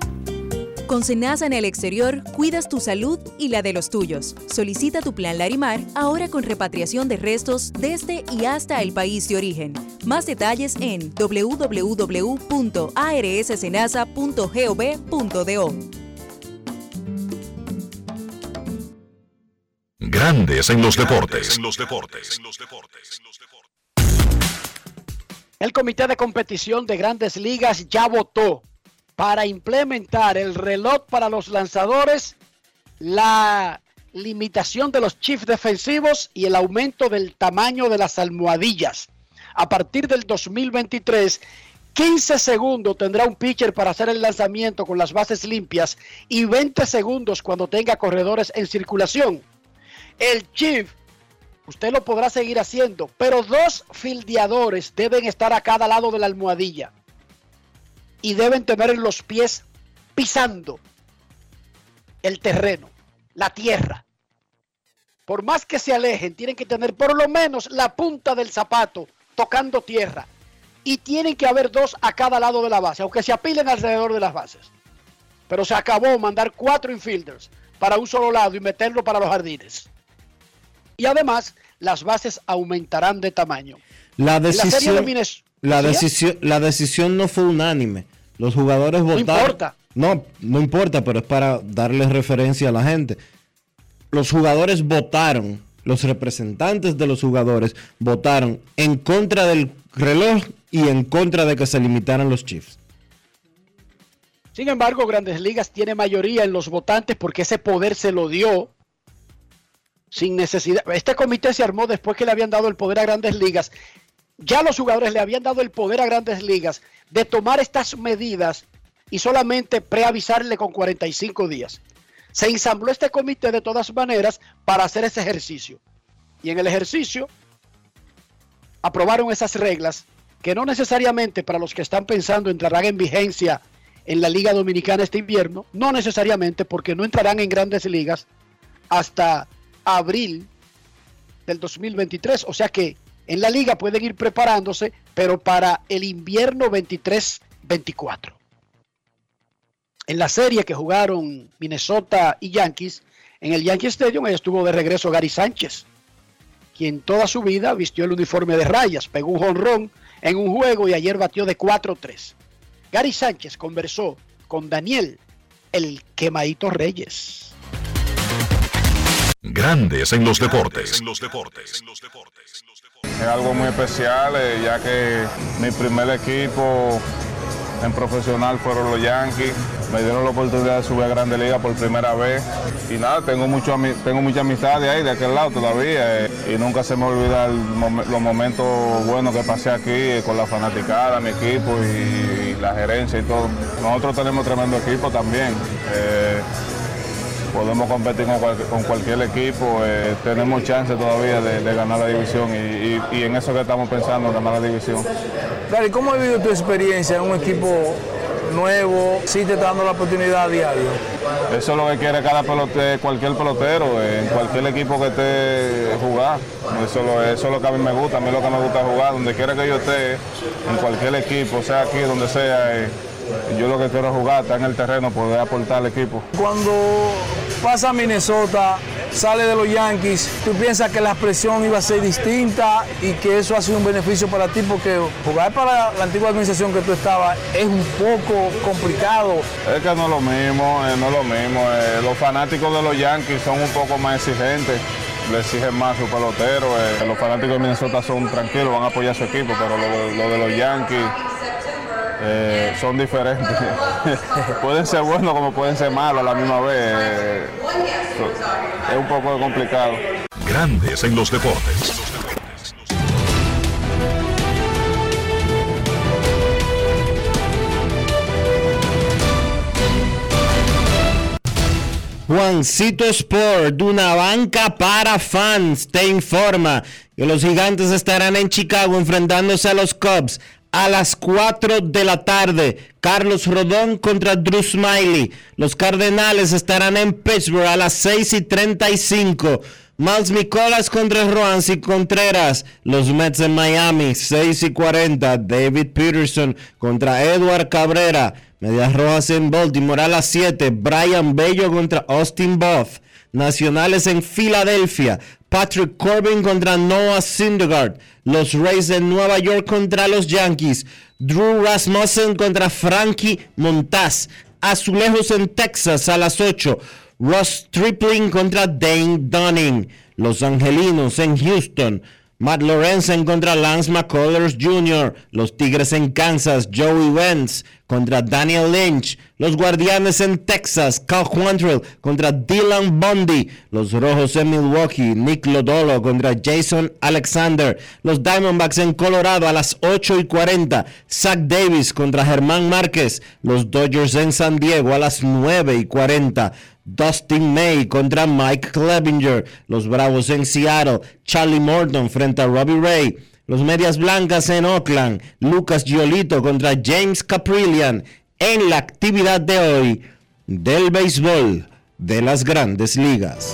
Con Senasa en el exterior, cuidas tu salud y la de los tuyos. Solicita tu plan Larimar ahora con repatriación de restos desde y hasta el país de origen. Más detalles en www.arssenasa.gov.do. Grandes en los deportes. El Comité de Competición de Grandes Ligas ya votó para implementar el reloj para los lanzadores, la limitación de los chips defensivos y el aumento del tamaño de las almohadillas. A partir del 2023, 15 segundos tendrá un pitcher para hacer el lanzamiento con las bases limpias y 20 segundos cuando tenga corredores en circulación. El chip usted lo podrá seguir haciendo, pero dos fildeadores deben estar a cada lado de la almohadilla y deben tener los pies pisando el terreno, la tierra. Por más que se alejen, tienen que tener por lo menos la punta del zapato tocando tierra. Y tienen que haber dos a cada lado de la base, aunque se apilen alrededor de las bases. pero se acabó mandar cuatro infielders para un solo lado y meterlo para los jardines. Y además, las bases aumentarán de tamaño. La En la serie de decisión, la decisión, la decisión no fue unánime. Los jugadores votaron. importa. No, no importa, pero es para darle referencia a la gente. Los jugadores votaron, los representantes de los jugadores votaron en contra del reloj y en contra de que se limitaran los Chiefs. Sin embargo, Grandes Ligas tiene mayoría en los votantes porque ese poder se lo dio sin necesidad. Este comité se armó después que le habían dado el poder a Grandes Ligas. Ya los jugadores le habían dado el poder a Grandes Ligas de tomar estas medidas y solamente preavisarle con 45 días. Se ensambló este comité de todas maneras para hacer ese ejercicio. Y en el ejercicio aprobaron esas reglas que no necesariamente para los que están pensando entrarán en vigencia en la Liga Dominicana este invierno, no necesariamente porque no entrarán en grandes ligas hasta abril del 2023, o sea que en la liga pueden ir preparándose, pero para el invierno 23-24. En la serie que jugaron Minnesota y Yankees, en el Yankee Stadium estuvo de regreso Gary Sánchez, quien toda su vida vistió el uniforme de rayas, pegó un jonrón en un juego y ayer batió de 4-3. Gary Sánchez conversó con Daniel, el quemadito Reyes. Grandes en los deportes. Es algo muy especial, eh, ya que mi primer equipo en profesional fueron los Yankees. Me dieron la oportunidad de subir a Grande Liga por primera vez. Y nada, tengo, mucho, tengo mucha amistad de ahí, de aquel lado todavía. eh, y nunca se me olvida los momentos buenos que pasé aquí eh, con la fanaticada, mi equipo y, y la gerencia y todo. Nosotros tenemos tremendo equipo también. eh, podemos competir con, cual- con cualquier equipo, eh, tenemos chance todavía de, de ganar la división y, y- y en eso que estamos pensando, ganar la división. Gary, ¿cómo ha vivido tu experiencia en un equipo nuevo? ¿Sí te está dando la oportunidad a diario? Eso es lo que quiere cada pelote, cualquier pelotero, eh, en cualquier equipo que esté jugar. Eso, es lo- eso es lo que a mí me gusta, a mí lo que me gusta es jugar, donde quiera que yo esté, en cualquier equipo, sea aquí, donde sea, eh, yo lo que quiero es jugar, estar en el terreno, poder aportar al equipo. Cuando pasa Minnesota, sale de los Yankees, ¿tú piensas que la presión iba a ser distinta y que eso ha sido un beneficio para ti? Porque jugar para la antigua administración que tú estabas es un poco complicado. Es que no es lo mismo, eh, no es lo mismo. eh, los fanáticos de los Yankees son un poco más exigentes, le exigen más a su pelotero. eh, los fanáticos de Minnesota son tranquilos, van a apoyar a su equipo, pero lo, lo de los Yankees eh, son diferentes. pueden ser buenos como pueden ser malos a la misma vez. eh, es un poco complicado. Grandes en los deportes. Juancito Sport, una banca para fans, te informa que los gigantes estarán en Chicago enfrentándose a los Cubs a las 4 de la tarde. Carlos Rodón contra Drew Smiley. Los Cardenales estarán en Pittsburgh a las 6 y 35. Miles Nicolas contra Roansi Contreras. Los Mets en Miami, 6 y 40. David Peterson contra Edward Cabrera. Medias Rojas en Baltimore a las 7. Brian Bello contra Austin Both. Nacionales en Filadelfia. Patrick Corbin contra Noah Syndergaard. Los Rays de Nueva York contra los Yankees. Drew Rasmussen contra Frankie Montaz. Azulejos en Texas a las 8. Ross Stripling contra Dane Dunning. Los Angelinos en Houston. Matt Lorenzen contra Lance McCullers Jr. Los Tigres en Kansas. Joey Wentz contra Daniel Lynch. Los Guardianes en Texas. Cal Quantrill contra Dylan Bundy. Los Rojos en Milwaukee. Nick Lodolo contra Jason Alexander. Los Diamondbacks en Colorado a las 8 y 40. Zach Davis contra Germán Márquez. Los Dodgers en San Diego a las 9 y 40. Dustin May contra Mike Clevinger. Los Bravos en Seattle. Charlie Morton frente a Robbie Ray. Los Medias Blancas en Oakland. Lucas Giolito contra James Caprillian. En la actividad de hoy del béisbol de las grandes ligas.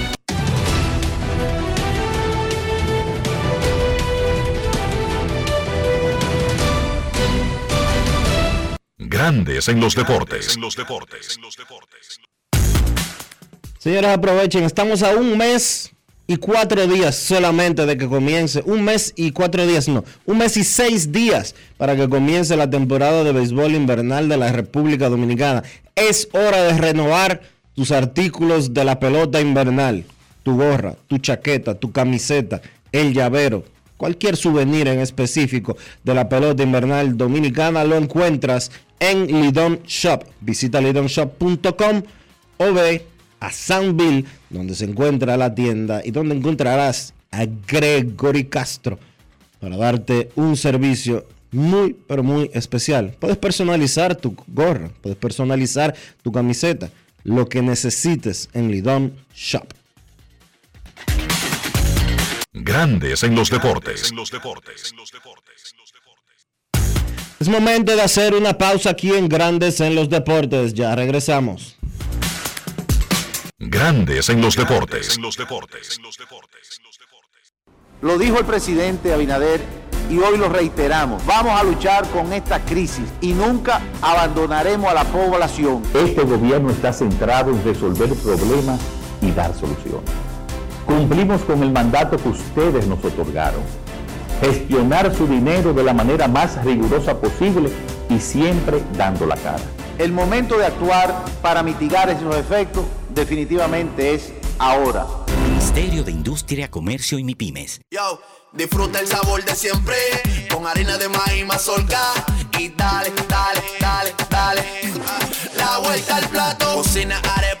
Grandes en los deportes. Señores, aprovechen, estamos a un mes y cuatro días solamente de que comience, un mes y cuatro días, no, un mes y seis días para que comience la temporada de béisbol invernal de la República Dominicana. Es hora de renovar tus artículos de la pelota invernal, tu gorra, tu chaqueta, tu camiseta, el llavero, cualquier souvenir en específico de la pelota invernal dominicana lo encuentras en Lidon Shop. Visita lidonshop.com o ve a Soundville, donde se encuentra la tienda y donde encontrarás a Gregory Castro para darte un servicio muy, pero muy especial. Puedes personalizar tu gorra, puedes personalizar tu camiseta, lo que necesites en Lidon Shop. Grandes en los deportes. Es momento de hacer una pausa aquí en Grandes en los deportes. Ya regresamos. Grandes en los deportes. Lo dijo el presidente Abinader y hoy lo reiteramos. Vamos a luchar con esta crisis y nunca abandonaremos a la población. Este gobierno está centrado en resolver problemas y dar soluciones. Cumplimos con el mandato que ustedes nos otorgaron. Gestionar su dinero de la manera más rigurosa posible y siempre dando la cara. El momento de actuar para mitigar esos efectos definitivamente es ahora. Ministerio de Industria, Comercio y MIPIMES. Yo, disfruta el sabor de siempre con harina de maíz mazorca y dale, dale, dale, dale. La vuelta al plato, cocina arepa,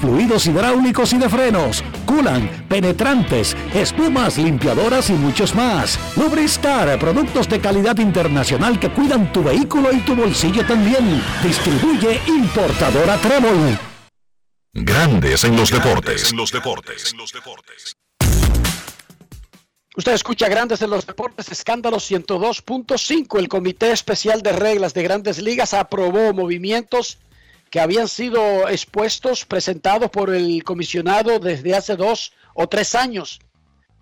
fluidos hidráulicos y de frenos, culan, penetrantes, espumas, limpiadoras y muchos más. Lubristar, productos de calidad internacional que cuidan tu vehículo y tu bolsillo también. Distribuye importadora Trébol. Grandes en los deportes. Usted escucha Grandes en los Deportes, escándalo 102.5. El Comité Especial de Reglas de Grandes Ligas aprobó movimientos que habían sido expuestos, presentados por el comisionado desde hace dos o tres años.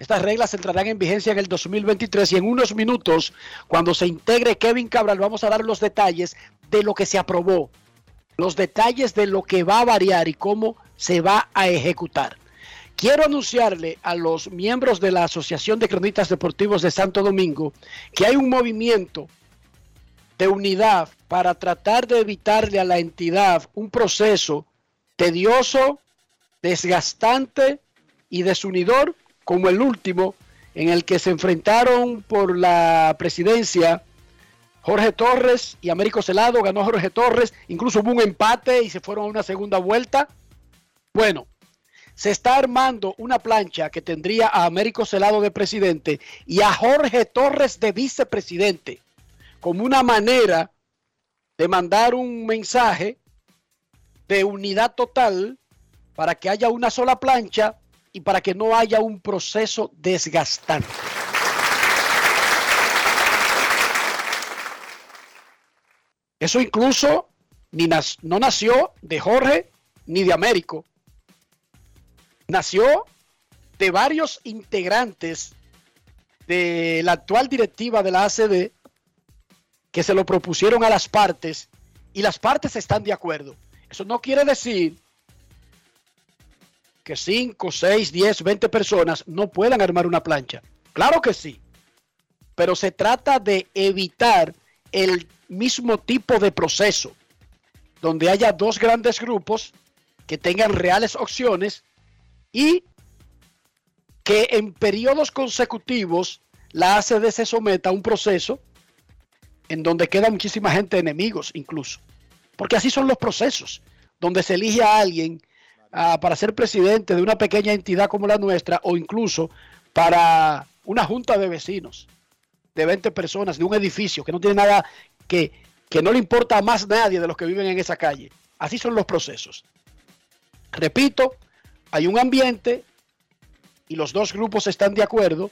Estas reglas entrarán en vigencia en el 2023 y en unos minutos, cuando se integre Kevin Cabral, vamos a dar los detalles de lo que se aprobó, los detalles de lo que va a variar y cómo se va a ejecutar. Quiero anunciarle a los miembros de la Asociación de Cronistas Deportivos de Santo Domingo que hay un movimiento de unidad para tratar de evitarle a la entidad un proceso tedioso, desgastante y desunidor como el último en el que se enfrentaron por la presidencia Jorge Torres y Américo Celado, ganó Jorge Torres, incluso hubo un empate y se fueron a una segunda vuelta. Bueno, se está armando una plancha que tendría a Américo Celado de presidente y a Jorge Torres de vicepresidente, como una manera de mandar un mensaje de unidad total para que haya una sola plancha y para que no haya un proceso desgastante. Eso incluso ni no nació de Jorge ni de Américo. Nació de varios integrantes de la actual directiva de la ACD que se lo propusieron a las partes y las partes están de acuerdo. Eso no quiere decir que 5, 6, 10, 20 personas no puedan armar una plancha. Claro que sí. Pero se trata de evitar el mismo tipo de proceso, donde haya dos grandes grupos que tengan reales opciones y que en periodos consecutivos la ACD se someta a un proceso en donde queda muchísima gente enemigos incluso. Porque así son los procesos, donde se elige a alguien ah, para ser presidente de una pequeña entidad como la nuestra o incluso para una junta de vecinos de 20 personas de un edificio que no tiene nada que, que no le importa a más nadie de los que viven en esa calle. Así son los procesos. Repito, hay un ambiente y los dos grupos están de acuerdo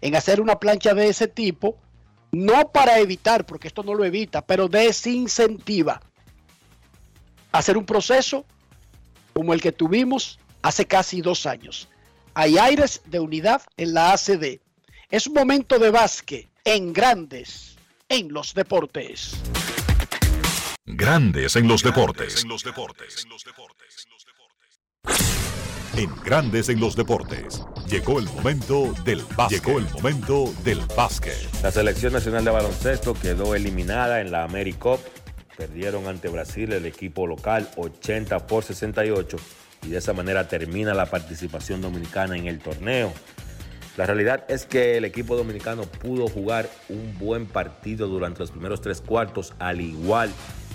en hacer una plancha de ese tipo, no para evitar, porque esto no lo evita, pero desincentiva hacer un proceso como el que tuvimos hace casi dos años. Hay aires de unidad en la ACD. Es un momento de básquet en grandes en los deportes. Grandes en los deportes. En Grandes en los deportes. Llegó el momento del básquet. Llegó el momento del básquet. La selección nacional de baloncesto quedó eliminada en la AmeriCup. Perdieron ante Brasil el equipo local 80 por 68 y de esa manera termina la participación dominicana en el torneo. La realidad es que el equipo dominicano pudo jugar un buen partido durante los primeros tres cuartos, al igual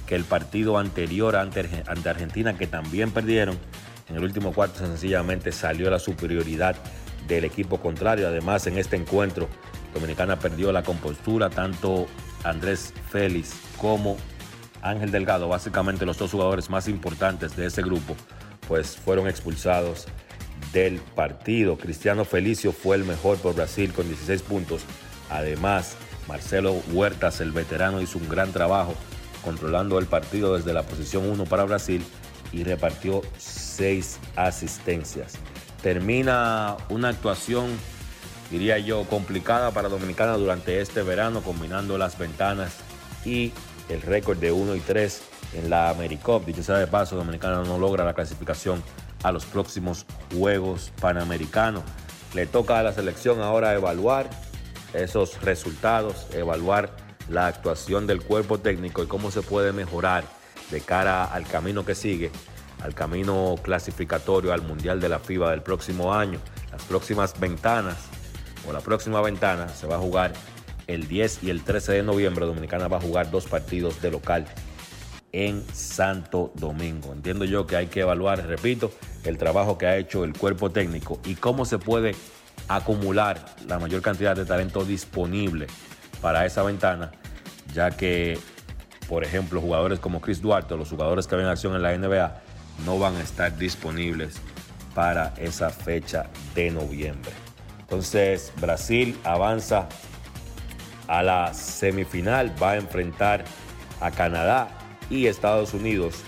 que el partido anterior ante, ante Argentina, que también perdieron. En el último cuarto sencillamente salió la superioridad del equipo contrario. Además, en este encuentro, Dominicana perdió la compostura, tanto Andrés Félix como Ángel Delgado, básicamente los dos jugadores más importantes de ese grupo, pues fueron expulsados del partido. Cristiano Felicio fue el mejor por Brasil con 16 puntos. Además, Marcelo Huertas, el veterano, hizo un gran trabajo controlando el partido desde la posición 1 para Brasil y repartió 6 asistencias. Termina una actuación, diría yo, complicada para Dominicana durante este verano, combinando las ventanas y el récord de 1 y 3 en la AmeriCup. Dicho sea de paso, Dominicana no logra la clasificación a los próximos Juegos Panamericanos. Le toca a la selección ahora evaluar esos resultados, evaluar la actuación del cuerpo técnico y cómo se puede mejorar de cara al camino que sigue, al camino clasificatorio al Mundial de la FIBA del próximo año. Las próximas ventanas o la próxima ventana se va a jugar el 10 y el 13 de noviembre. Dominicana va a jugar dos partidos de local en Santo Domingo. Entiendo yo que hay que evaluar, repito, el trabajo que ha hecho el cuerpo técnico y cómo se puede acumular la mayor cantidad de talento disponible para esa ventana, ya que, por ejemplo, jugadores como Chris Duarte, los jugadores que ven acción en la NBA, no van a estar disponibles para esa fecha de noviembre. Entonces, Brasil avanza a la semifinal, va a enfrentar a Canadá y Estados Unidos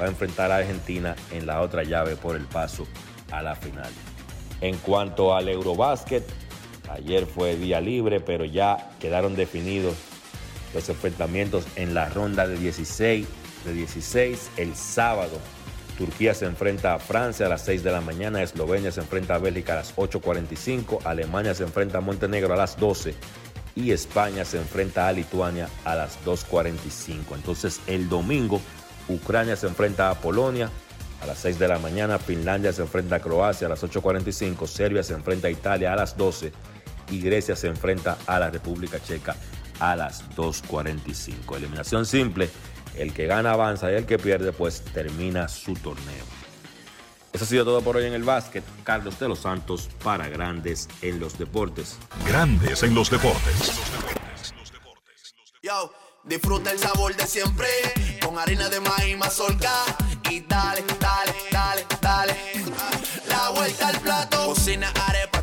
va a enfrentar a Argentina en la otra llave por el paso a la final. En cuanto al Eurobásquet, ayer fue día libre, pero ya quedaron definidos los enfrentamientos en la ronda de 16, de 16 el sábado. Turquía se enfrenta a Francia a las 6 de la mañana, Eslovenia se enfrenta a Bélgica a las 8.45, Alemania se enfrenta a Montenegro a las 12 y España se enfrenta a Lituania a las 2.45. Entonces el domingo Ucrania se enfrenta a Polonia a las 6 de la mañana, Finlandia se enfrenta a Croacia a las 8.45, Serbia se enfrenta a Italia a las 12 y Grecia se enfrenta a la República Checa a las 2.45. Eliminación simple, el que gana avanza y el que pierde pues termina su torneo. Eso ha sido todo por hoy en el básquet. Carlos de los Santos para Grandes en los Deportes. Grandes en los deportes. Yo, disfruta el sabor de siempre con harina de maíz mazorca y dale, dale, dale, dale. La vuelta al plato, cocina arepa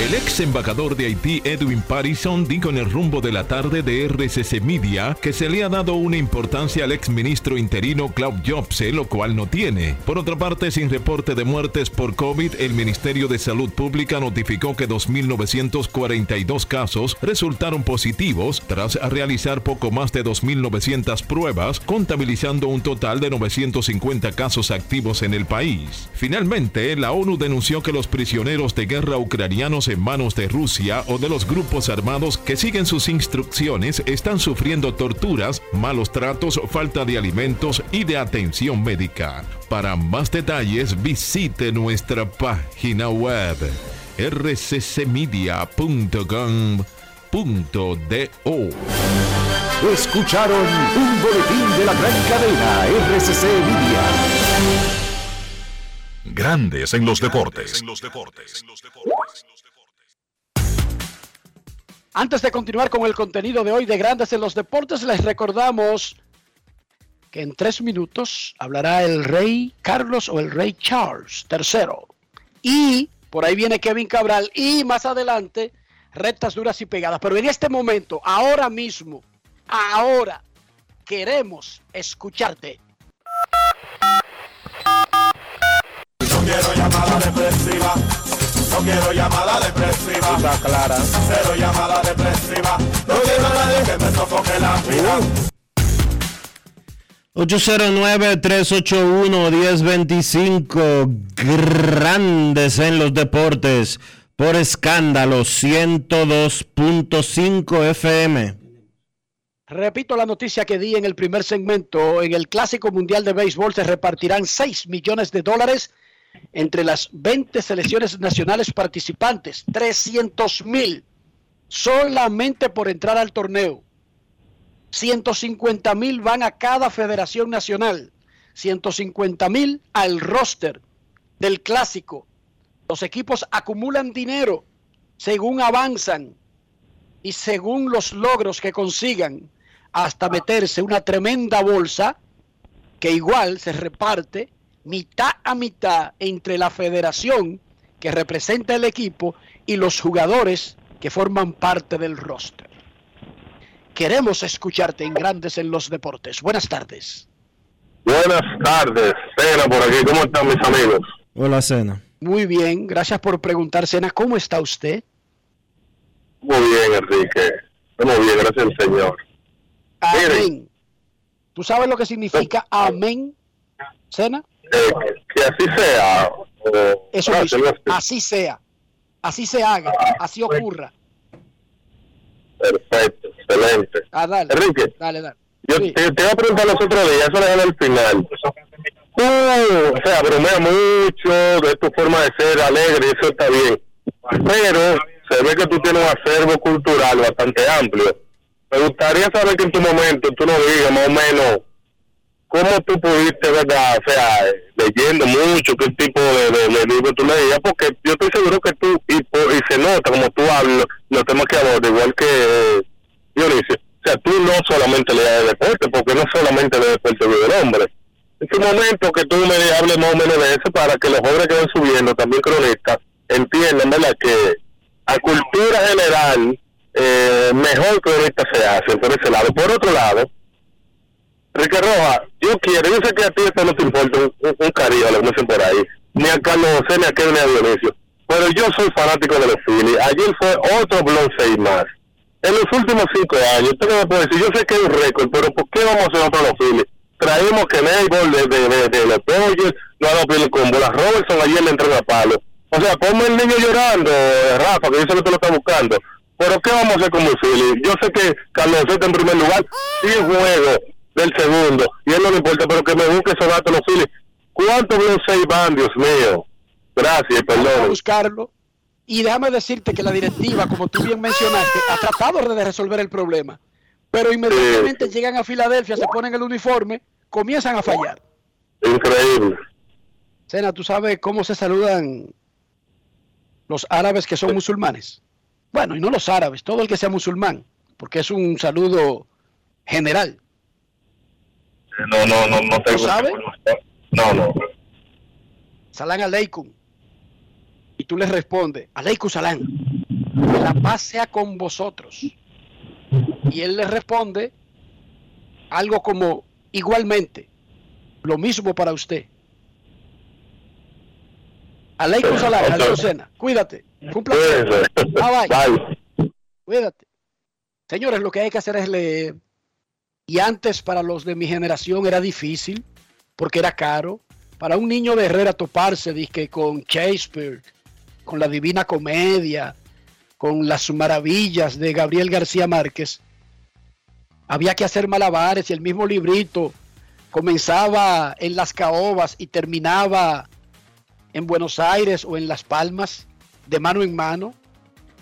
El ex embajador de Haití Edwin Parison dijo en el rumbo de la tarde de RCC Media que se le ha dado una importancia al ex ministro interino Claude Jobse, lo cual no tiene. Por otra parte, sin reporte de muertes por COVID, el Ministerio de Salud Pública notificó que 2.942 casos resultaron positivos tras realizar poco más de 2.900 pruebas, contabilizando un total de 950 casos activos en el país. Finalmente, la ONU denunció que los prisioneros de guerra ucranianos en manos de Rusia o de los grupos armados que siguen sus instrucciones están sufriendo torturas, malos tratos, falta de alimentos y de atención médica. Para más detalles visite nuestra página web rccmedia.com.do. Escucharon un boletín de la gran cadena RCC Media. Grandes en los deportes. Antes de continuar con el contenido de hoy de Grandes en los Deportes, les recordamos que en tres minutos hablará el rey Carlos o el rey Charles III. Y por ahí viene Kevin Cabral y más adelante rectas duras y pegadas. Pero en este momento, ahora mismo, ahora queremos escucharte. Quiero llamada depresiva. No quiero llamada depresiva. Está clara. Cero llamada depresiva. No quiero a nadie que me sofoque la vida. 809-381-1025, grandes en los deportes, por escándalo 102.5 FM. Repito la noticia que di en el primer segmento. En el Clásico Mundial de Béisbol se repartirán 6 millones de dólares entre las 20 selecciones nacionales participantes. 300 mil solamente por entrar al torneo. 150 mil van a cada federación nacional. 150 mil al roster del clásico. Los equipos acumulan dinero según avanzan y según los logros que consigan hasta meterse una tremenda bolsa que igual se reparte mitad a mitad entre la federación que representa el equipo y los jugadores que forman parte del roster. Queremos escucharte en Grandes en los Deportes. Buenas tardes. Buenas tardes, Cena por aquí. ¿Cómo están mis amigos? Hola, Cena. Muy bien, gracias por preguntar, Cena. ¿Cómo está usted? Muy bien, Enrique. Muy bien, gracias al Señor. Amén. ¿Tú sabes lo que significa amén, Cena? Eh, que así sea. o- Eso ah, mismo, algo así. sea, así se haga, así ocurra. Perfecto, excelente. Ah, dale, Enrique, dale, dale. yo te, te iba a preguntar los otros días, eso dejé al final. Tú, o sea, bromea mucho de tu forma de ser alegre, eso está bien. Pero se ve que tú tienes un acervo cultural bastante amplio. Me gustaría saber que en tu momento tú nos digas más o menos cómo tú pudiste, ¿verdad? O sea, leyendo mucho, qué tipo de, de, libro tú leías, porque yo estoy seguro que tú, y, se nota como tú hablas, los temas que abordas, igual que eh, Dionisio. O sea, tú no solamente lees de deporte, porque no solamente de deporte vive el hombre. En su momento que tú me hables más o menos de eso para que los jóvenes que van subiendo, también cronistas, entiendan, ¿verdad? Que a cultura general eh, mejor cronista se hace por ese lado. Por otro lado, Rique Roja, yo quiero, yo sé que a ti esto no te importa un, un, cariño, lo dicen por ahí, ni a Carlos José, ni a Kevin, ni a Dionisio, pero yo soy fanático de los Phillies. Ayer fue otro blown 6 más. En los últimos cinco años, usted me puede decir, yo sé que es un récord, pero ¿por qué vamos a hacer otro los Phillies? Traímos que Neighbor de, de, de, los Dodgers, no ha dado con bolas Robertson, ayer le entró a palo. O sea, ponme el niño llorando, Rafa, que yo sé que tú lo estás buscando. Pero ¿qué vamos a hacer con los Phillies? Yo sé que Carlos José está en primer lugar, sí juego del segundo, y él no le importa, pero que me busque esos datos los Phillies. ¿Cuántos 6 van, Dios mío? Gracias, perdón. buscarlo. Y déjame decirte que la directiva, como tú bien mencionaste, ha tratado de resolver el problema. Pero inmediatamente llegan a Filadelfia, se ponen el uniforme, comienzan a fallar. Increíble. Sena, ¿tú sabes cómo se saludan los árabes que son musulmanes? Bueno, y no los árabes, todo el que sea musulmán, porque es un saludo general. No, no, no, no tengo. sabe? No, no. Salam aleikum. Y tú le respondes, aleikum salam. Que la paz sea con vosotros. Y él le responde algo como, igualmente, lo mismo para usted. Aleikum salam, aleikum. Cuídate. Fue un placer. Bye, bye. Cuídate. Señores, lo que hay que hacer es leer. Y antes para los de mi generación era difícil, porque era caro. Para un niño de Herrera toparse dizque, con Shakespeare, con la Divina Comedia, con las maravillas de Gabriel García Márquez, había que hacer malabares y el mismo librito comenzaba en las caobas y terminaba en Buenos Aires o en Las Palmas, de mano en mano,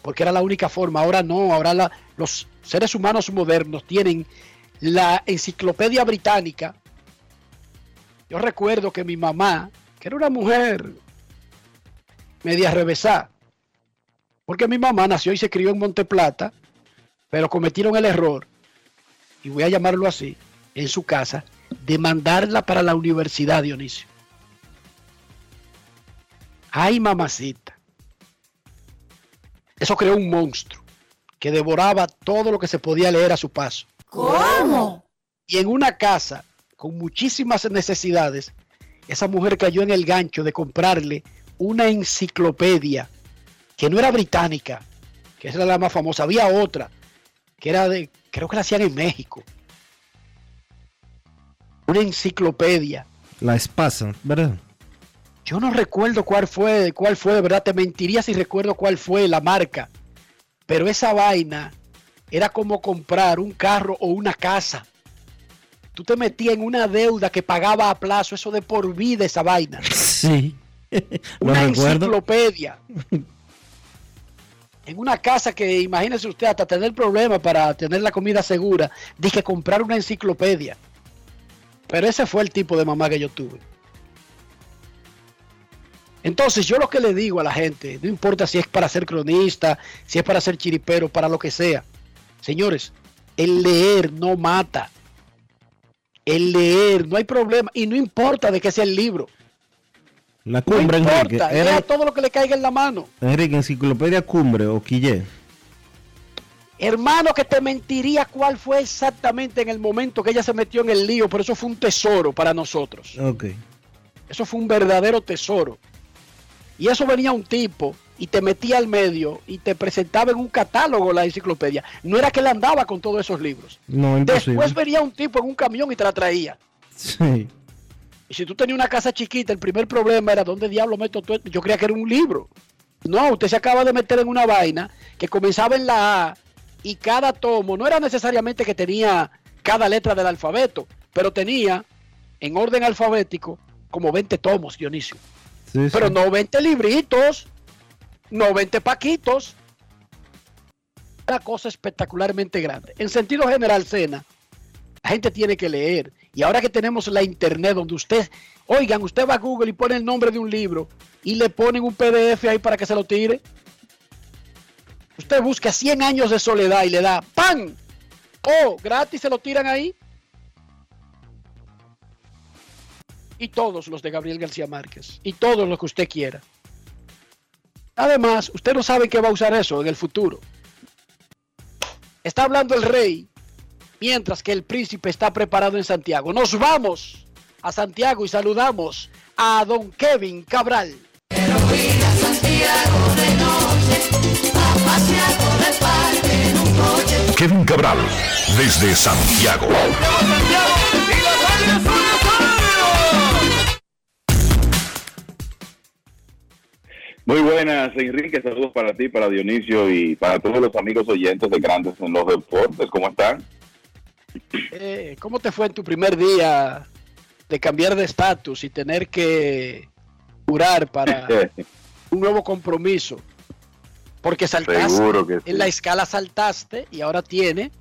porque era la única forma. Ahora no, ahora la- los seres humanos modernos tienen la enciclopedia británica. Yo recuerdo que mi mamá, que era una mujer media revesada, porque mi mamá nació y se crió en Monteplata, pero cometieron el error, y voy a llamarlo así, en su casa, de mandarla para la universidad, Dionisio. Ay, mamacita. Eso creó un monstruo que devoraba todo lo que se podía leer a su paso. ¿Cómo? Y en una casa con muchísimas necesidades, esa mujer cayó en el gancho de comprarle una enciclopedia que no era británica, que esa era la más famosa, había otra que era de, creo que la hacían en México. Una enciclopedia. La espasa, ¿verdad? Yo no recuerdo cuál fue, cuál fue, de verdad, te mentiría si recuerdo cuál fue la marca. Pero esa vaina era como comprar un carro o una casa. Tú te metías en una deuda que pagaba a plazo, eso de por vida esa vaina. Sí. Una enciclopedia. En una casa que imagínese usted hasta tener problemas para tener la comida segura, dije comprar una enciclopedia. Pero ese fue el tipo de mamá que yo tuve. Entonces yo lo que le digo a la gente, no importa si es para ser cronista, si es para ser chiripero, para lo que sea. Señores, el leer no mata. El leer, no hay problema. Y no importa de qué sea el libro. La No cumbre, Enrique. importa, lea Era, todo lo que le caiga en la mano. Enrique, enciclopedia cumbre o Quillé. Hermano, que te mentiría cuál fue exactamente en el momento que ella se metió en el lío, pero eso fue un tesoro para nosotros. Ok. Eso fue un verdadero tesoro. Y eso venía un tipo y te metía al medio y te presentaba en un catálogo la enciclopedia. No era que él andaba con todos esos libros. No, imposible. Después venía un tipo en un camión y te la traía. Sí. Y si tú tenías una casa chiquita, el primer problema era dónde diablo meto todo esto? Yo creía que era un libro. No, usted se acaba de meter en una vaina que comenzaba en la A y cada tomo no era necesariamente que tenía cada letra del alfabeto, pero tenía en orden alfabético como 20 tomos, Dionisio. Sí, Pero no 20 libritos, no 20 paquitos. Una cosa espectacularmente grande. En sentido general, Cena, la gente tiene que leer. Y ahora que tenemos la internet donde usted, oigan, usted va a Google y pone el nombre de un libro y le ponen un PDF ahí para que se lo tire. Usted busca 100 años de soledad y le da ¡pam! Oh, gratis se lo tiran ahí. Y todos los de Gabriel García Márquez. Y todos los que usted quiera. Además, usted no sabe qué va a usar eso en el futuro. está hablando el rey, mientras que el príncipe está preparado en Santiago. Nos vamos a Santiago y saludamos a don Kevin Cabral. Kevin Cabral, desde Santiago. Muy buenas, Enrique. Saludos para ti, para Dionisio y para todos los amigos oyentes de Grandes en los Deportes. ¿Cómo están? Eh, ¿Cómo te fue en tu primer día de cambiar de estatus y tener que jurar para un nuevo compromiso? Porque saltaste, que sí. en la escala saltaste y ahora tiene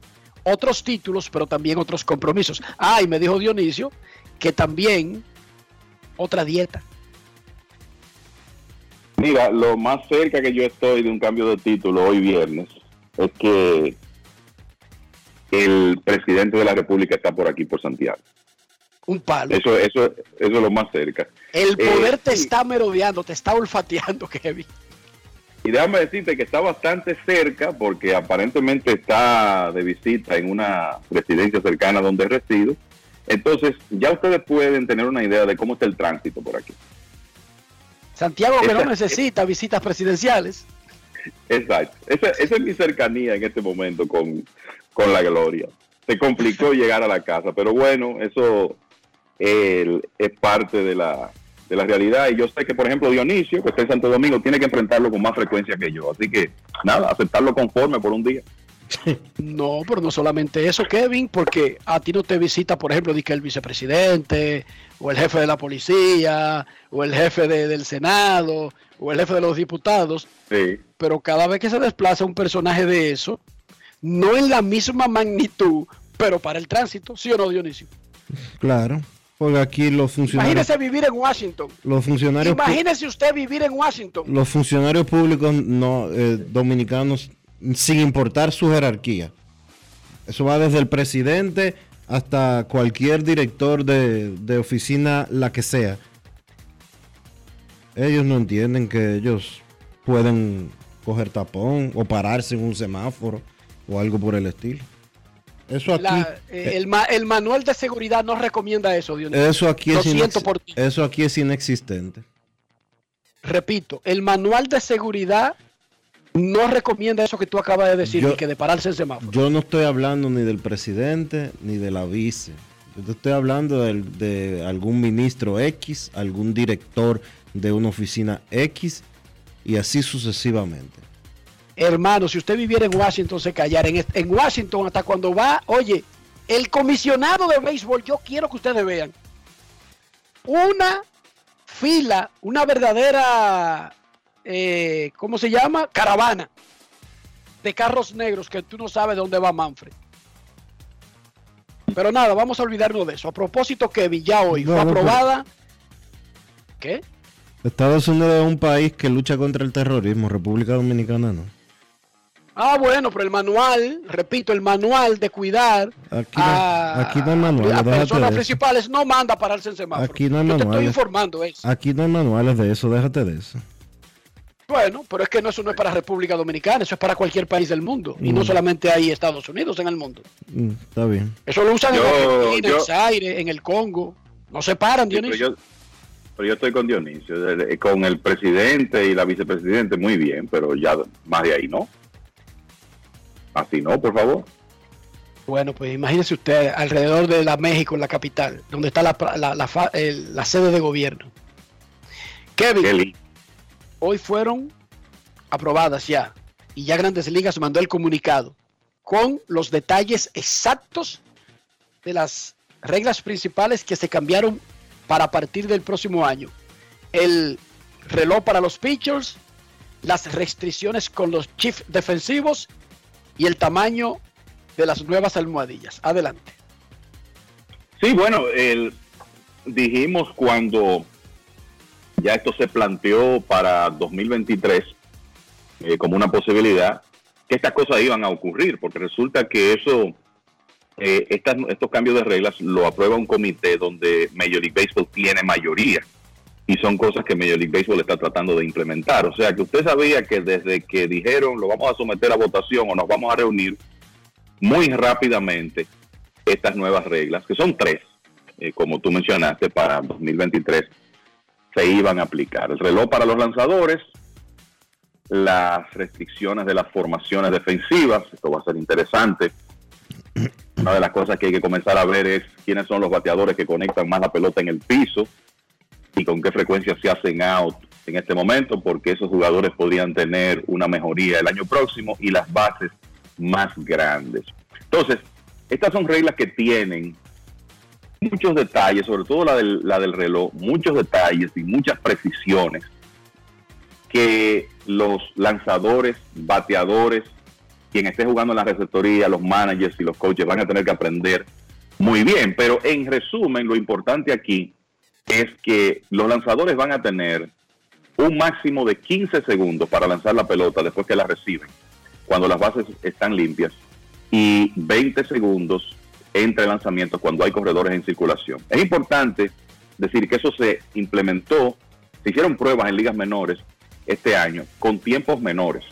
otros títulos, pero también otros compromisos. Ah, y me dijo Dionisio que también otra dieta. Mira, lo más cerca que yo estoy de un cambio de título hoy viernes es que el presidente de la República está por aquí, por Santiago. Un palo. Eso, eso, eso es lo más cerca. El poder Eh, te sí. está merodeando, te está olfateando, Kevin. Y déjame decirte que está bastante cerca porque aparentemente está de visita en una residencia cercana donde resido. Entonces, ya ustedes pueden tener una idea de cómo está el tránsito por aquí. Santiago que no necesita visitas presidenciales. Exacto. Esa, esa es mi cercanía en este momento con, con la gloria. Se complicó llegar a la casa, pero bueno, eso eh, es parte de la, de la realidad. Y yo sé que, por ejemplo, Dionisio, que está en Santo Domingo, tiene que enfrentarlo con más frecuencia que yo. Así que, nada, aceptarlo conforme por un día. No, pero no solamente eso, Kevin, porque a ti no te visita, por ejemplo, el vicepresidente, o el jefe de la policía, o el jefe de- del Senado, o el jefe de los diputados, Sí. pero cada vez que se desplaza un personaje de eso, no en la misma magnitud, pero para el tránsito, ¿sí o no, Dionisio? Claro, porque aquí los funcionarios, Imagínese vivir en Washington. los funcionarios, Imagínese usted vivir en Washington. los funcionarios públicos no eh, dominicanos, sin importar su jerarquía, eso va desde el presidente hasta cualquier director de, de oficina, la que sea. Ellos no entienden que ellos pueden coger tapón o pararse en un semáforo o algo por el estilo. Eso aquí, La- eh, el, ma- el manual de seguridad no recomienda eso, Dionisio. eso aquí Lo es siento inex- por ti. eso aquí es inexistente. Repito, el manual de seguridad no recomienda eso que tú acabas de decir, Yo- ni que de pararse en semáforo. Yo no estoy hablando ni del presidente ni de la vice. Yo te estoy hablando de, algún ministro X, algún director de una oficina X y así sucesivamente. Hermano, si usted viviera en Washington, se callara. En Washington, hasta cuando va, oye, el comisionado de béisbol, yo quiero que ustedes vean. Una fila, una verdadera, eh, ¿cómo se llama? Caravana de carros negros que tú no sabes dónde va Manfred. Pero nada, vamos a olvidarnos de eso. A propósito, Kevin, ya hoy fue No, no, pero- aprobada. ¿Qué? Estados Unidos es un país que lucha contra el terrorismo, República Dominicana no. Ah, bueno, pero el manual, repito, el manual de cuidar Aquí no, a, aquí no hay manuales, a déjate personas principales no manda pararse en semáforo. Aquí no hay Yo te estoy manuales. informando eso. Aquí no hay manuales de eso, déjate de eso. Bueno, pero es que no, eso no es para República Dominicana, eso es para cualquier país del mundo. Y no Mm. solamente hay Estados Unidos en el mundo. Mm, está bien. Eso lo usan Yo- en Argentina, yo- en Zaire, en el Congo. No se paran, Sí, pero, Dionisio. yo, pero yo estoy con Dionisio, con el presidente y la vicepresidente, muy bien, pero ya más de ahí no. Así no, por favor. Bueno, pues imagínese usted alrededor de la México, en la capital, donde está la, la- la fa- el- la sede de gobierno. Kevin, hoy fueron aprobadas ya y ya Grandes Ligas mandó el comunicado con los detalles exactos de las reglas principales que se cambiaron para partir del próximo año. El reloj para los pitchers, las restricciones con los chief defensivos y el tamaño de las nuevas almohadillas. Adelante. Sí, bueno, dijimos cuando ya esto se planteó para 2023 eh, como una posibilidad que estas cosas iban a ocurrir, porque resulta que eso, eh, estas- estos cambios de reglas lo aprueba un comité donde Major League Baseball tiene mayoría y son cosas que Major League Baseball está tratando de implementar. O sea que usted sabía que desde que dijeron lo vamos a someter a votación o nos vamos a reunir, muy rápidamente estas nuevas reglas, que son tres, eh, como tú mencionaste, para 2023 se iban a aplicar. El reloj para los lanzadores, las restricciones de las formaciones defensivas, esto va a ser interesante. Una de las cosas que hay que comenzar a ver es quiénes son los bateadores que conectan más la pelota en el piso y con qué frecuencia se hacen out en este momento, porque esos jugadores podrían tener una mejoría el año próximo y las bases más grandes. Entonces, estas son reglas que tienen muchos detalles, sobre todo la del, la del reloj, muchos detalles y muchas precisiones que los lanzadores, bateadores, quien esté jugando en la receptoría, los managers y los coaches van a tener que aprender muy bien. Pero en resumen, lo importante aquí es que los lanzadores van a tener un máximo de 15 segundos para lanzar la pelota después que la reciben, cuando las bases están limpias, y 20 segundos entre lanzamientos cuando hay corredores en circulación. Es importante decir que eso se implementó, se hicieron pruebas en ligas menores este año con tiempos menores.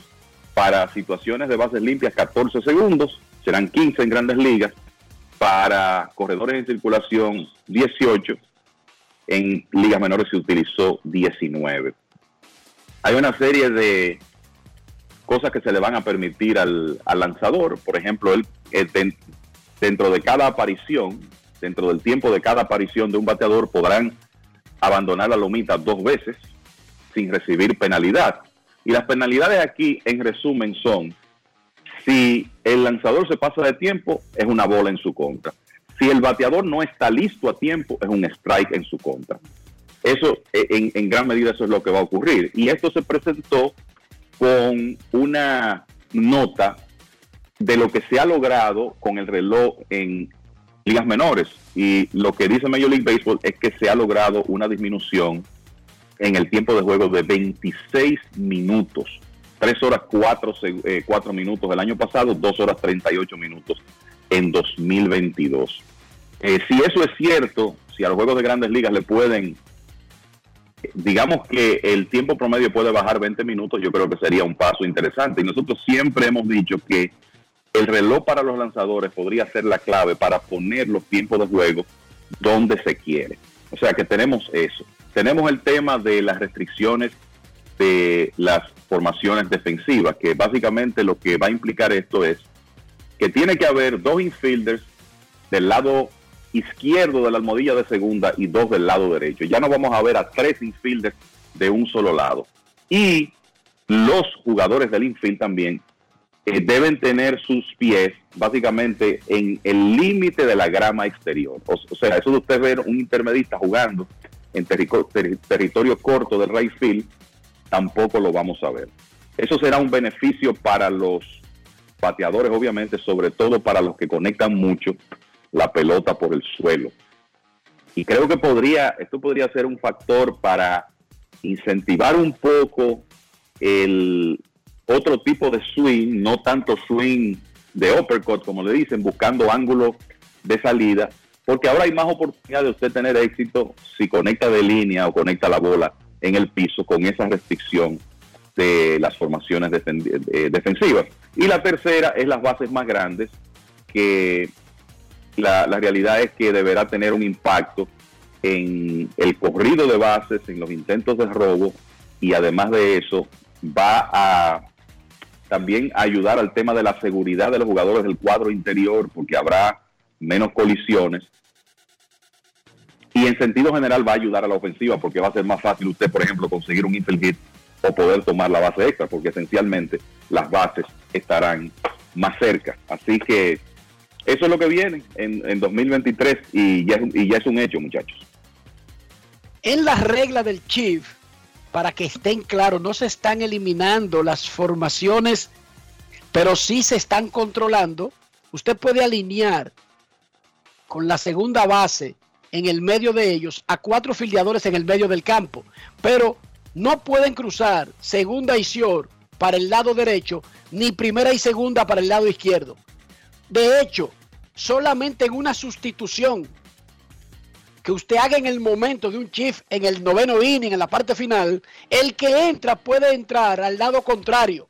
Para situaciones de bases limpias 14 segundos, serán 15 en grandes ligas. Para corredores en circulación 18, en ligas menores se utilizó 19. Hay una serie de cosas que se le van a permitir al, lanzador. Por ejemplo, él, dentro de cada aparición, dentro del tiempo de cada aparición de un bateador, podrán abandonar la lomita dos veces sin recibir penalidad. Y las penalidades aquí, en resumen, son si el lanzador se pasa de tiempo, es una bola en su contra. Si el bateador no está listo a tiempo, es un strike en su contra. Eso, en, en gran medida, eso es lo que va a ocurrir. Y esto se presentó con una nota de lo que se ha logrado con el reloj en ligas menores. Y lo que dice Major League Baseball es que se ha logrado una disminución en el tiempo de juego de 26 minutos. 3 horas 4, eh, minutos el año pasado, 2 horas 38 minutos en 2022. Eh, si eso es cierto, si a los juegos de grandes ligas le pueden, digamos que el tiempo promedio puede bajar 20 minutos, yo creo que sería un paso interesante. Y nosotros siempre hemos dicho que el reloj para los lanzadores podría ser la clave para poner los tiempos de juego donde se quiere. O sea que tenemos eso. Tenemos el tema de las restricciones de las formaciones defensivas, que básicamente lo que va a implicar esto es que tiene que haber dos infielders del lado izquierdo de la almohadilla de segunda y dos del lado derecho. Ya no vamos a ver a tres infielders de un solo lado. Y los jugadores del infield también eh, deben tener sus pies básicamente en el límite de la grama exterior. O, sea, eso de usted ver un intermedista jugando en territorio corto del right field, tampoco lo vamos a ver. Eso será un beneficio para los bateadores, obviamente, sobre todo para los que conectan mucho la pelota por el suelo. Y creo que podría, esto podría ser un factor para incentivar un poco el otro tipo de swing, no tanto swing de uppercut, como le dicen, buscando ángulos de salida, porque ahora hay más oportunidad de usted tener éxito si conecta de línea o conecta la bola en el piso con esa restricción de las formaciones defensivas. Y la tercera es las bases más grandes, que la, la realidad es que deberá tener un impacto en el corrido de bases, en los intentos de robo, y además de eso va a también ayudar al tema de la seguridad de los jugadores del cuadro interior, porque habrá menos colisiones. Y en sentido general va a ayudar a la ofensiva porque va a ser más fácil usted, por ejemplo, conseguir un infield hit o poder tomar la base extra, porque esencialmente las bases estarán más cerca. Así que eso es lo que viene en, 2023 y ya, y ya es un hecho, muchachos. En la regla del Chief, para que estén claros, no se están eliminando las formaciones, pero sí se están controlando. Usted puede alinear con la segunda base en el medio de ellos a cuatro filiadores en el medio del campo, pero no pueden cruzar segunda y short para el lado derecho ni primera y segunda para el lado izquierdo. De hecho, solamente en una sustitución que usted haga en el momento de un chief en el noveno inning, en la parte final, el que entra puede entrar al lado contrario.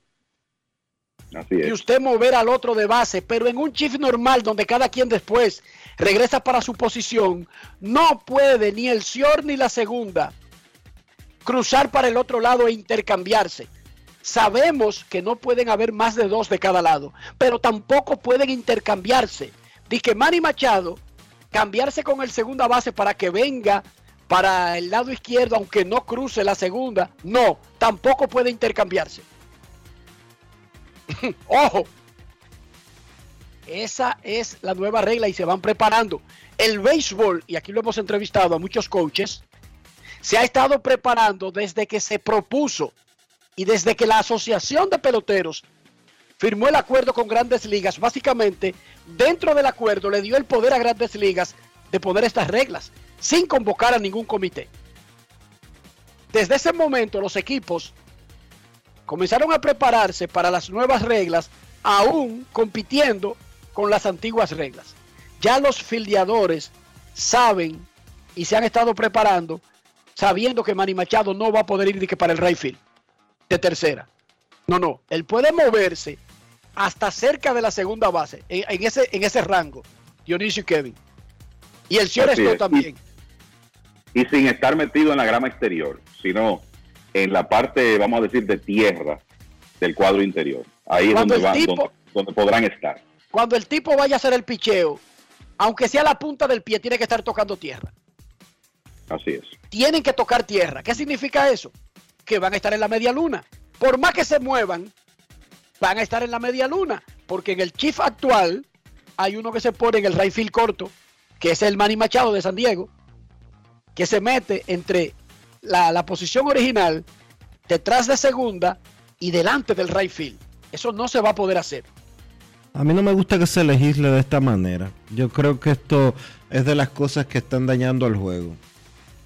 Así y es. usted mover al otro de base, pero en un shift normal donde cada quien después regresa para su posición, no puede ni el short ni la segunda cruzar para el otro lado e intercambiarse. Sabemos que no pueden haber más de dos de cada lado, pero tampoco pueden intercambiarse. Dice Manny Machado, cambiarse con el segunda base para que venga para el lado izquierdo, aunque no cruce la segunda. No, tampoco puede intercambiarse. Ojo, esa es la nueva regla y se van preparando. El béisbol, y aquí lo hemos entrevistado a muchos coaches, se ha estado preparando desde que se propuso y desde que la Asociación de Peloteros firmó el acuerdo con grandes ligas. Básicamente, dentro del acuerdo le dio el poder a grandes ligas de poner estas reglas sin convocar a ningún comité. Desde ese momento los equipos comenzaron a prepararse para las nuevas reglas, aún compitiendo con las antiguas reglas. Ya los fildeadores saben y se han estado preparando sabiendo que Manny Machado no va a poder ir ni que para el right field de tercera. No, no, él puede moverse hasta cerca de la segunda base, en, en ese, en ese rango, Dionisio y Kevin. Y el señor también. y sin estar metido en la grama exterior, sino en la parte, vamos a decir, de tierra del cuadro interior. Ahí es donde, van, tipo- donde, donde podrán estar. Cuando el tipo vaya a hacer el picheo, aunque sea la punta del pie, tiene que estar tocando tierra. Así es. Tienen que tocar tierra. ¿Qué significa eso? Que van a estar en la media luna. Por más que se muevan, van a estar en la media luna. Porque en el chief actual hay uno que se pone en el right field corto, que es el Manny Machado de San Diego, que se mete entre la, la posición original, detrás de segunda y delante del right field. Eso no se va a poder hacer. A mí no me gusta que se legisle de esta manera. Yo creo que esto es de las cosas que están dañando al juego.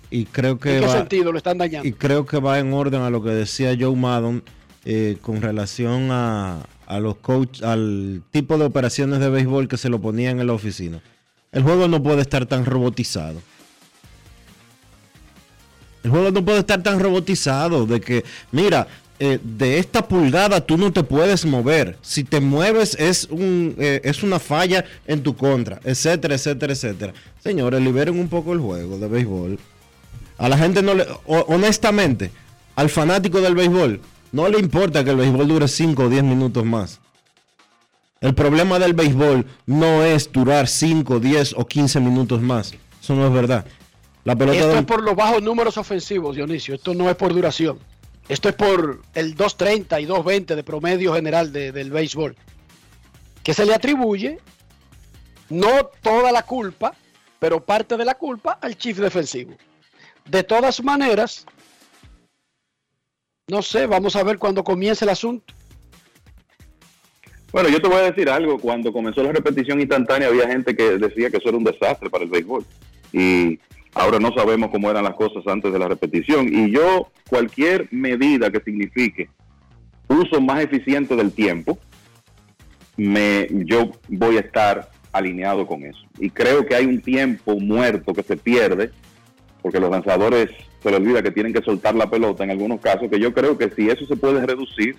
Y creo que ¿En qué va, sentido lo están dañando? y creo que va en orden a lo que decía Joe Maddon eh, con relación a, a los coach, al tipo de operaciones de béisbol que se lo ponían en la oficina. El juego no puede estar tan robotizado. El juego no puede estar tan robotizado de que, mira, eh, de esta pulgada tú no te puedes mover. Si te mueves es, un, eh, es una falla en tu contra, etcétera, etcétera, etcétera. Señores, liberen un poco el juego de béisbol. A la gente no le, ho- honestamente, al fanático del béisbol, no le importa que el béisbol dure 5 o 10 minutos más. El problema del béisbol no es durar 5, 10 o 15 minutos más. Eso no es verdad. La pelota Esto del- es por los bajos números ofensivos, Dionisio. Esto no es por duración. Esto es por el 2.30 y 2.20 de promedio general de- del béisbol. Que se le atribuye no toda la culpa, pero parte de la culpa al chief defensivo. De todas maneras, no sé, vamos a ver cuando comience el asunto. Bueno, yo te voy a decir algo. Cuando comenzó la repetición instantánea, había gente que decía que eso era un desastre para el béisbol. Y ahora no sabemos cómo eran las cosas antes de la repetición. Y yo, cualquier medida que signifique uso más eficiente del tiempo, me, yo voy a estar alineado con eso. Y creo que hay un tiempo muerto que se pierde, porque los lanzadores se les olvida que tienen que soltar la pelota en algunos casos, que yo creo que si eso se puede reducir,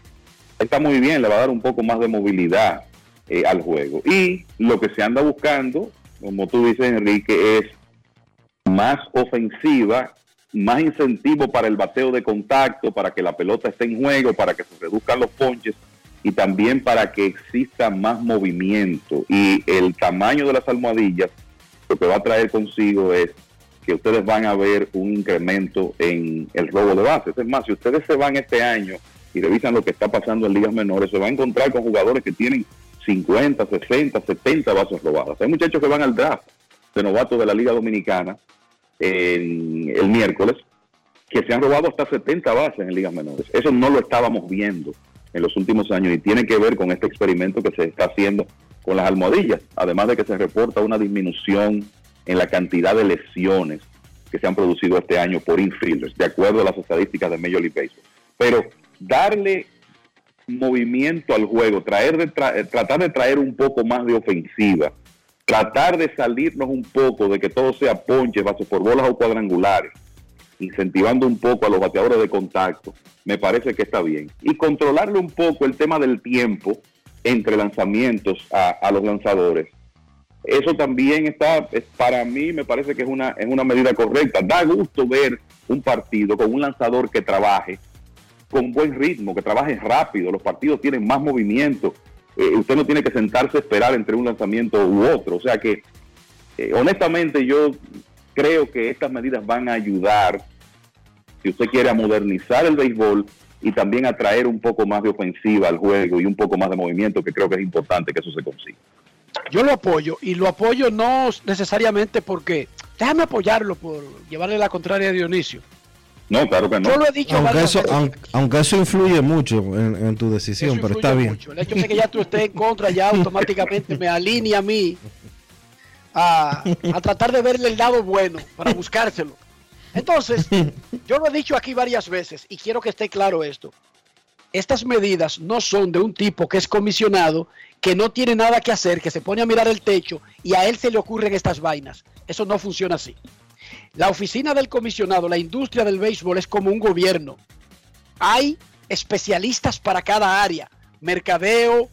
está muy bien, le va a dar un poco más de movilidad eh, al juego. Y lo que se anda buscando, como tú dices, Enrique, es más ofensiva, más incentivo para el bateo de contacto, para que la pelota esté en juego, para que se reduzcan los ponches y también para que exista más movimiento. Y el tamaño de las almohadillas lo que va a traer consigo es que ustedes van a ver un incremento en el robo de bases. Es más, si ustedes se van este año y revisan lo que está pasando en ligas menores, se va a encontrar con jugadores que tienen 50, 60, 70 bases robadas. Hay muchachos que van al draft de novatos de la Liga Dominicana en el miércoles que se han robado hasta 70 bases en ligas menores. Eso no lo estábamos viendo en los últimos años y tiene que ver con este experimento que se está haciendo con las almohadillas, además de que se reporta una disminución en la cantidad de lesiones que se han producido este año por infielders, de acuerdo a las estadísticas de Major League Baseball. Pero darle movimiento al juego, traer de eh, tratar de traer un poco más de ofensiva, tratar de salirnos un poco de que todo sea ponche, base por bolas o cuadrangulares, incentivando un poco a los bateadores de contacto, me parece que está bien. Y controlarle un poco el tema del tiempo, entre lanzamientos a los lanzadores. Eso también está, es- para mí me parece que es una, es una medida correcta. Da gusto ver un partido con un lanzador que trabaje con buen ritmo, que trabaje rápido. Los partidos tienen más movimiento. Eh, usted no tiene que sentarse a esperar entre un lanzamiento u otro. O sea que, eh, honestamente, yo creo que estas medidas van a ayudar, si usted quiere, a modernizar el béisbol y también a traer un poco más de ofensiva al juego y un poco más de movimiento, que creo que es importante que eso se consiga. Yo lo apoyo y lo apoyo no necesariamente porque, déjame apoyarlo por llevarle la contraria a Dionisio. No, claro que no. Yo lo he dicho Aunque varias eso, veces. aunque, aunque eso influye mucho en, en tu decisión, Eso pero está bien. mucho. El hecho de que ya tú estés en contra ya automáticamente me alinea a mí a, a tratar de verle el lado bueno para buscárselo. Entonces, yo lo he dicho aquí varias veces y quiero que esté claro esto. Estas medidas no son de un tipo que es comisionado, que no tiene nada que hacer, que se pone a mirar el techo y a él se le ocurren estas vainas. Eso no funciona así. La oficina del comisionado, la industria del béisbol es como un gobierno. Hay especialistas para cada área. Mercadeo,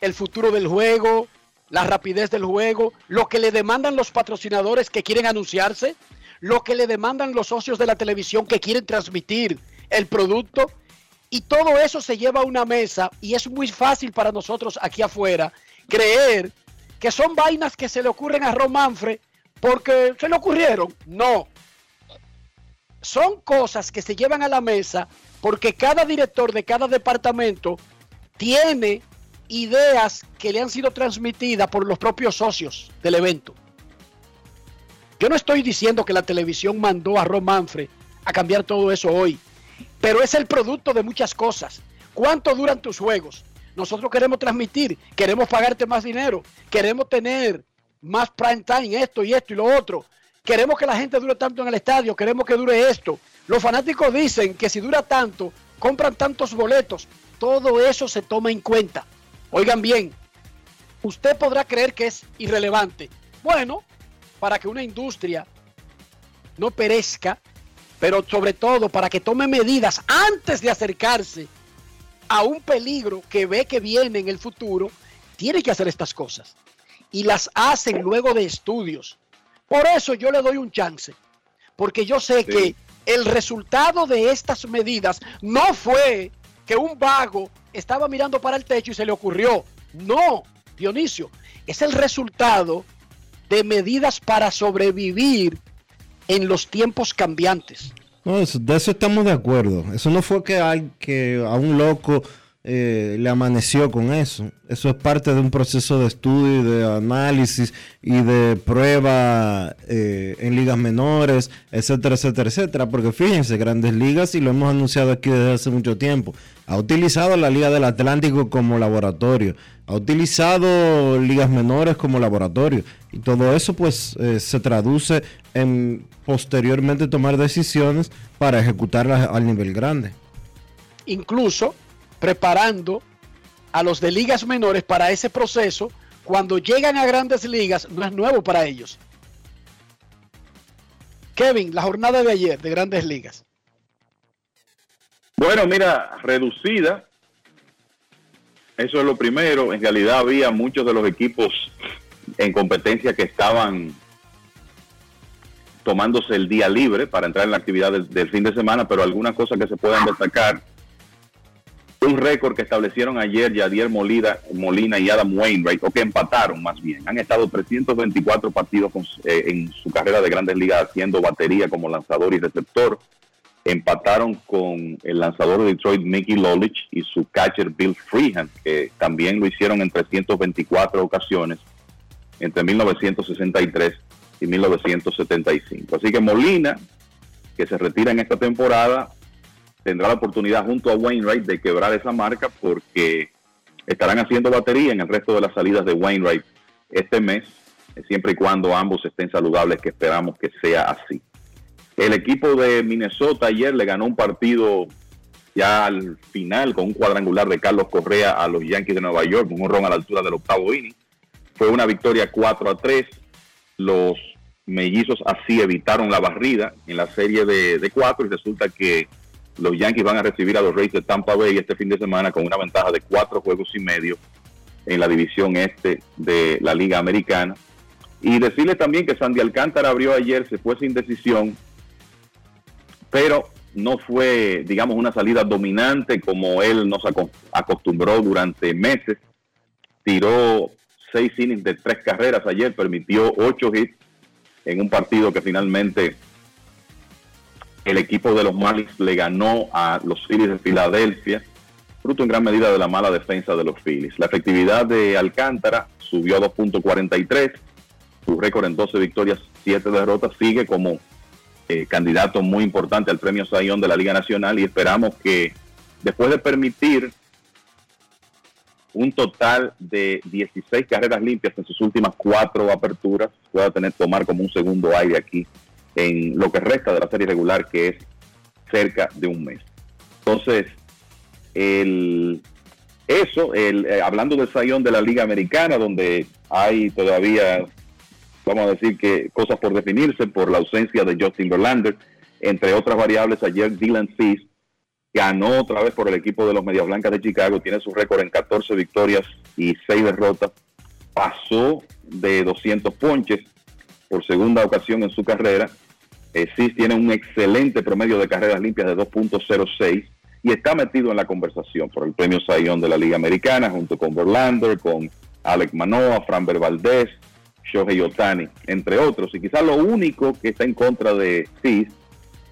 el futuro del juego, la rapidez del juego, lo que le demandan los patrocinadores que quieren anunciarse, lo que le demandan los socios de la televisión que quieren transmitir el producto. Y todo eso se lleva a una mesa y es muy fácil para nosotros aquí afuera creer que son vainas que se le ocurren a Ron Manfred porque se le ocurrieron. No. Son cosas que se llevan a la mesa porque cada director de cada departamento tiene ideas que le han sido transmitidas por los propios socios del evento. Yo no estoy diciendo que la televisión mandó a Ron Manfred a cambiar todo eso hoy, pero es el producto de muchas cosas. ¿Cuánto duran tus juegos? Nosotros queremos transmitir, queremos pagarte más dinero, queremos tener más prime time, esto y esto y lo otro. Queremos que la gente dure tanto en el estadio, queremos que dure esto. Los fanáticos dicen que si dura tanto, compran tantos boletos. Todo eso se toma en cuenta. Oigan bien, usted podrá creer que es irrelevante. Bueno, para que una industria no perezca, pero sobre todo para que tome medidas antes de acercarse a un peligro que ve que viene en el futuro, tiene que hacer estas cosas. Y las hacen luego de estudios. Por eso yo le doy un chance. Porque yo sé que el resultado de estas medidas no fue que un vago estaba mirando para el techo y se le ocurrió. No, Dionisio, es el resultado de medidas para sobrevivir en los tiempos cambiantes. No, de eso estamos de acuerdo. Eso no fue que, al- que a un loco eh, le amaneció con eso. Eso es parte de un proceso de estudio y de análisis y de prueba eh, en ligas menores, etcétera, etcétera, etcétera. Porque fíjense, Grandes Ligas, y lo hemos anunciado aquí desde hace mucho tiempo, ha utilizado la Liga del Atlántico como laboratorio, ha utilizado ligas menores como laboratorio. Y todo eso pues eh, se traduce en posteriormente tomar decisiones para ejecutarlas al nivel grande. incluso preparando a los de ligas menores para ese proceso. Cuando llegan a grandes ligas, no es nuevo para ellos. Kevin, la jornada de ayer de grandes ligas. Bueno, mira, reducida. Eso es lo primero. En realidad había muchos de los equipos en competencia que estaban tomándose el día libre para entrar en la actividad del, fin de semana, pero algunas cosas que se pueden destacar. Un récord que establecieron ayer Yadier Molina, Molina y Adam Wainwright, o que empataron más bien. Han estado 324 partidos con- eh, en su carrera de grandes ligas haciendo batería como lanzador y receptor empataron con el lanzador de Detroit Mickey Lolich y su catcher Bill Freehan, que también lo hicieron en 324 ocasiones entre 1963 y 1975. Así que Molina, que se retira en esta temporada, tendrá la oportunidad junto a Wainwright de quebrar esa marca porque estarán haciendo batería en el resto de las salidas de Wainwright este mes, siempre y cuando ambos estén saludables, que esperamos que sea así. El equipo de Minnesota ayer le ganó un partido ya al final con un cuadrangular de Carlos Correa a los Yankees de Nueva York, un ron a la altura del octavo inning. Fue una victoria 4 a 3. Los mellizos así evitaron la barrida en la serie de, de cuatro y resulta que los Yankees van a recibir a los Rays de Tampa Bay este fin de semana con una ventaja de cuatro juegos y medio en la división este de la Liga Americana. Y decirle también que Sandy Alcántara abrió ayer, se fue sin decisión, pero no fue, digamos, una salida dominante como él nos aco- acostumbró durante meses. Tiró seis innings de tres carreras ayer, permitió ocho hits en un partido que finalmente el equipo de los Marlins le ganó a los Phillies de Filadelfia, fruto en gran medida de la mala defensa de los Phillies. La efectividad de Alcántara subió a 2.43, su récord en 12 victorias, 7 derrotas, sigue como eh, candidato muy importante al premio Sayón de la Liga Nacional y esperamos que después de permitir un total de 16 carreras limpias en sus últimas cuatro aperturas, pueda tener tomar como un segundo aire aquí en lo que resta de la serie regular, que es cerca de un mes. Entonces, el, eso, el, eh, hablando del sayón de la Liga Americana, donde hay todavía, vamos a decir que cosas por definirse por la ausencia de Justin Verlander, entre otras variables, ayer Dylan Cease ganó otra vez por el equipo de los Medias Blancas de Chicago, tiene su récord en 14 victorias y 6 derrotas, pasó de 200 ponches por segunda ocasión en su carrera. Eh, Cease tiene un excelente promedio de carreras limpias de 2.06 y está metido en la conversación por el premio Sayón de la Liga Americana junto con Verlander, con Alec Manoa, Framber Valdez, Shohei Otani, entre otros. Y quizás lo único que está en contra de Cease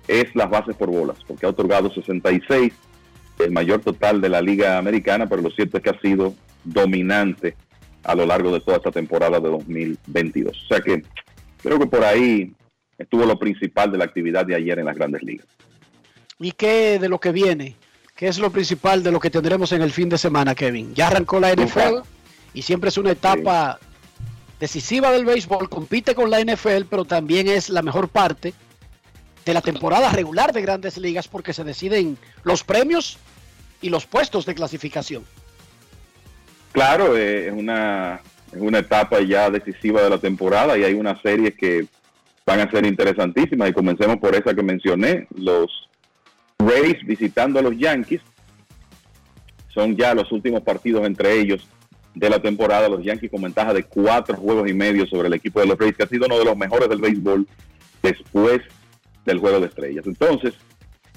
es las bases por bolas, porque ha otorgado 66, el mayor total de la Liga Americana, pero lo cierto es que ha sido dominante a lo largo de toda esta temporada de 2022. O sea que creo que por ahí estuvo lo principal de la actividad de ayer en las grandes ligas. ¿Y qué de lo que viene? ¿Qué es lo principal de lo que tendremos en el fin de semana, Kevin? Ya arrancó la NFL y siempre es una etapa decisiva del béisbol, compite con la NFL, pero también es la mejor parte de la temporada regular de grandes ligas porque se deciden los premios y los puestos de clasificación. Claro, eh, es, una, una etapa ya decisiva de la temporada y hay una serie que van a ser interesantísimas y comencemos por esa que mencioné, los Rays visitando a los Yankees. Son ya los últimos partidos entre ellos de la temporada. Los Yankees con ventaja de cuatro juegos y medio sobre el equipo de los Rays, que ha sido uno de los mejores del béisbol después del juego de estrellas. Entonces,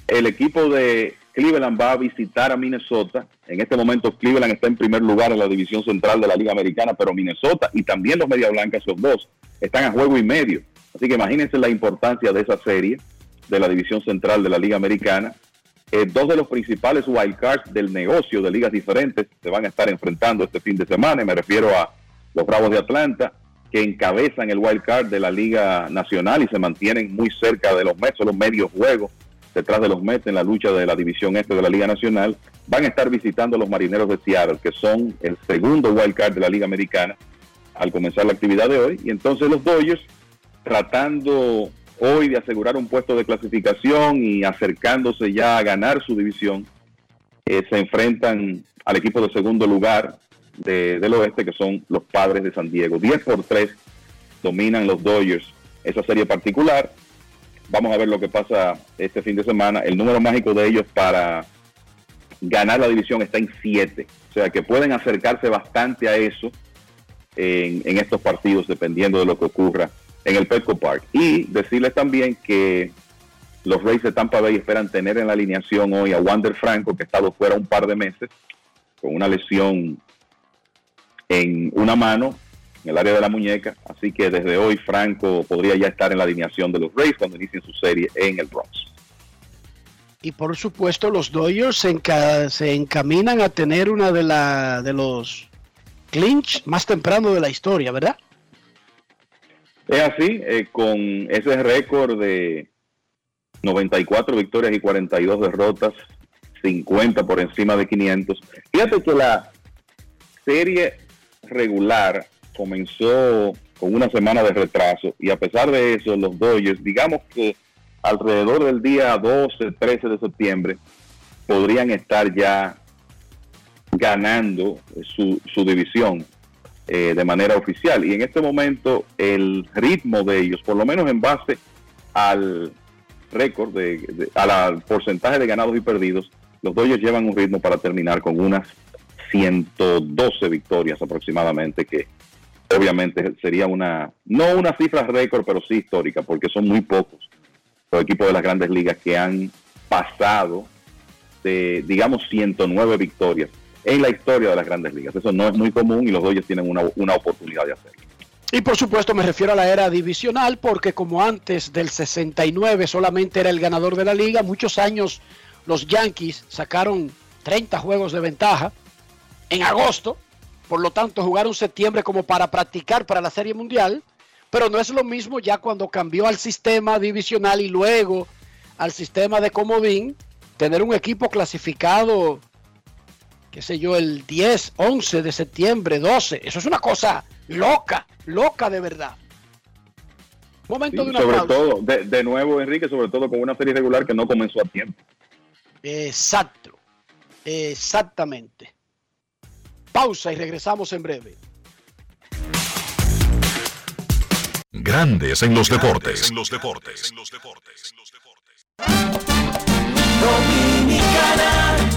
el equipo de Cleveland va a visitar a Minnesota. En este momento Cleveland está en primer lugar en la división central de la Liga Americana, pero Minnesota y también los Media Blancas, esos dos, están a juego y medio. Así que imagínense la importancia de esa serie de la división central de la Liga Americana. Eh, dos de los principales wildcards del negocio de ligas diferentes se van a estar enfrentando este fin de semana. Y me refiero a los Bravos de Atlanta, que encabezan el wildcard de la Liga Nacional y se mantienen muy cerca de los Mets, son los medios juegos detrás de los Mets en la lucha de la división este de la Liga Nacional. Van a estar visitando los Marineros de Seattle, que son el segundo wildcard de la Liga Americana al comenzar la actividad de hoy. Y entonces los Dodgers tratando hoy de asegurar un puesto de clasificación y acercándose ya a ganar su división, eh, se enfrentan al equipo de segundo lugar de- del oeste, que son los padres de San Diego. 10 por 3 dominan los Dodgers esa serie particular. Vamos a ver lo que pasa este fin de semana. El número mágico de ellos para ganar la división está en 7. O sea que pueden acercarse bastante a eso en, en estos partidos, dependiendo de lo que ocurra en el Petco Park. Y decirles también que los Rays de Tampa Bay esperan tener en la alineación hoy a Wander Franco, que ha estado fuera un par de meses con una lesión en una mano, en el área de la muñeca. Así que desde hoy Franco podría ya estar en la alineación de los Rays cuando inicien su serie en el Bronx. Y por supuesto los Dodgers se, enca- se encaminan a tener una de, la, de los clinch más temprano de la historia, ¿verdad? Es así, eh, con ese récord de 94 victorias y 42 derrotas, 50 por encima de 500. Fíjate que la serie regular comenzó con una semana de retraso y a pesar de eso, los Dodgers, digamos que alrededor del día 12, 13 de septiembre, podrían estar ya ganando su, su división eh, de manera oficial. Y en este momento el ritmo de ellos, por lo menos en base al récord, de, de- al porcentaje de ganados y perdidos, los Dodgers llevan un ritmo para terminar con unas 112 victorias aproximadamente, que obviamente sería una, no una cifra récord, pero sí histórica, porque son muy pocos los equipos de las grandes ligas que han pasado de, digamos, 109 victorias en la historia de las grandes ligas. Eso no es muy común y los Dodgers tienen una, una oportunidad de hacerlo. Y por supuesto me refiero a la era divisional porque como antes del 69 solamente era el ganador de la liga, muchos años los Yankees sacaron 30 juegos de ventaja en agosto, por lo tanto jugaron septiembre como para practicar para la Serie Mundial, pero no es lo mismo ya cuando cambió al sistema divisional y luego al sistema de comodín, tener un equipo clasificado, qué sé yo, el 10, 11 de septiembre, 12, eso es una cosa loca, loca de verdad. Momento de una sobre pausa. todo, de, de nuevo, Enrique, sobre todo con una serie regular que no comenzó a tiempo. Exacto, exactamente. Pausa y regresamos en breve. Grandes en los deportes. Dominicana,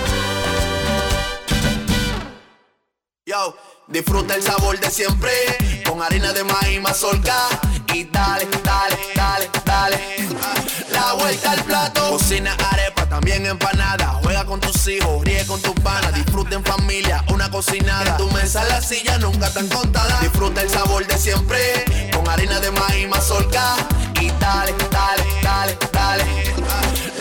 Disfruta el sabor de siempre con harina de maíz mazorca y dale, dale, dale, dale. La vuelta al plato, cocina arepa, también empanada. Juega con tus hijos, ríe con tus panas, disfruta en familia, una cocinada. En tu mesa la silla nunca tan contada. Disfruta el sabor de siempre con harina de maíz mazorca y dale, dale, dale, dale.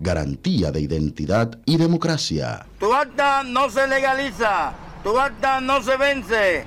Garantía de identidad y democracia. Tu acta no se legaliza, tu acta no se vence.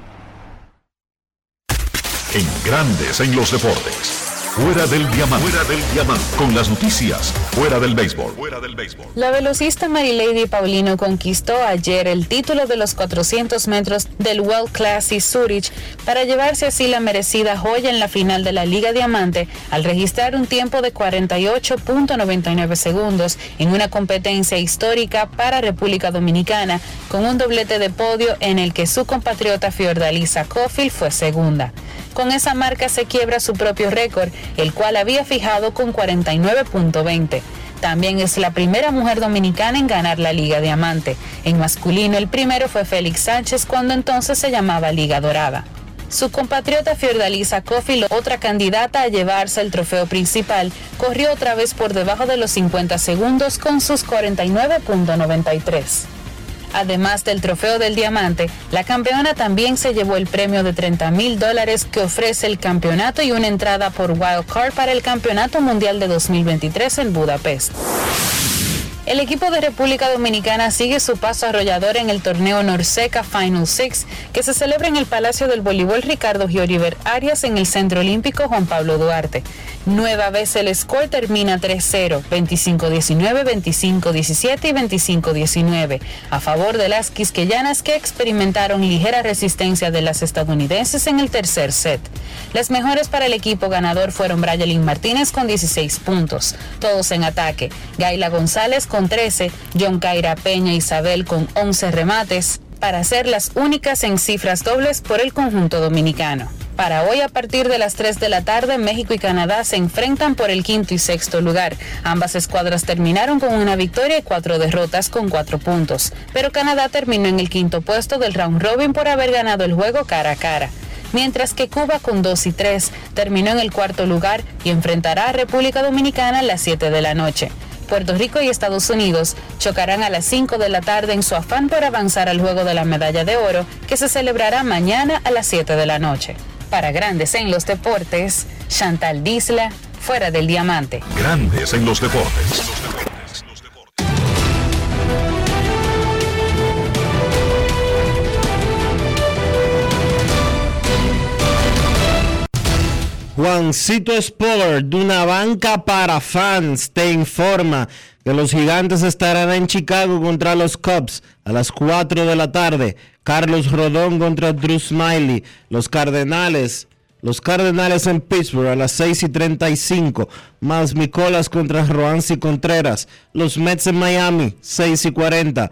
En Grandes en los deportes. Fuera del diamante. Fuera del diamante. Con las noticias. Fuera del béisbol. Fuera del béisbol. La velocista Marilady Paulino conquistó ayer el título de los 400 metros del World Classic Zurich para llevarse así la merecida joya en la final de la Liga Diamante al registrar un tiempo de 48.99 segundos en una competencia histórica para República Dominicana con un doblete de podio en el que su compatriota Fiordalisa Cofield fue segunda. Con esa marca se quiebra su propio récord, el cual había fijado con 49.20. También es la primera mujer dominicana en ganar la Liga Diamante. En masculino el primero fue Félix Sánchez cuando entonces se llamaba Liga Dorada. Su compatriota Fiordalisa Cofield, otra candidata a llevarse el trofeo principal, corrió otra vez por debajo de los 50 segundos con sus 49.93. Además del trofeo del diamante, la campeona también se llevó el premio de 30 mil dólares que ofrece el campeonato y una entrada por Wild Card para el Campeonato Mundial de 2023 en Budapest. El equipo de República Dominicana sigue su paso arrollador en el torneo Norseca Final Six, que se celebra en el Palacio del Voleibol Ricardo Gioriver Arias en el Centro Olímpico Juan Pablo Duarte. Nueva vez el score termina 3-0, 25-19, 25-17 y 25-19, a favor de las quisqueyanas que experimentaron ligera resistencia de las estadounidenses en el tercer set. Las mejores para el equipo ganador fueron Brayelin Martínez con 16 puntos, todos en ataque, Gaila González con 13, John Caira Peña Isabel con 11 remates, para ser las únicas en cifras dobles por el conjunto dominicano. Para hoy a partir de las 3 de la tarde, México y Canadá se enfrentan por el quinto y sexto lugar. Ambas escuadras terminaron con una victoria y cuatro derrotas con cuatro puntos, pero Canadá terminó en el quinto puesto del round robin por haber ganado el juego cara a cara mientras que Cuba con 2 y 3 terminó en el cuarto lugar y enfrentará a República Dominicana a las 7 de la noche. Puerto Rico y Estados Unidos chocarán a las 5 de la tarde en su afán por avanzar al juego de la medalla de oro que se celebrará mañana a las 7 de la noche. Para Grandes en los Deportes, Chantal Disla, fuera del diamante. Grandes en los deportes. Juancito Sport, de una banca para fans, te informa que los gigantes estarán en Chicago contra los Cubs a las 4 de la tarde. Carlos Rodón contra Drew Smiley. Los Cardenales. Los Cardenales en Pittsburgh a las 6 y 35. Más Micolas contra Roansi Contreras. Los Mets en Miami, 6 y 40.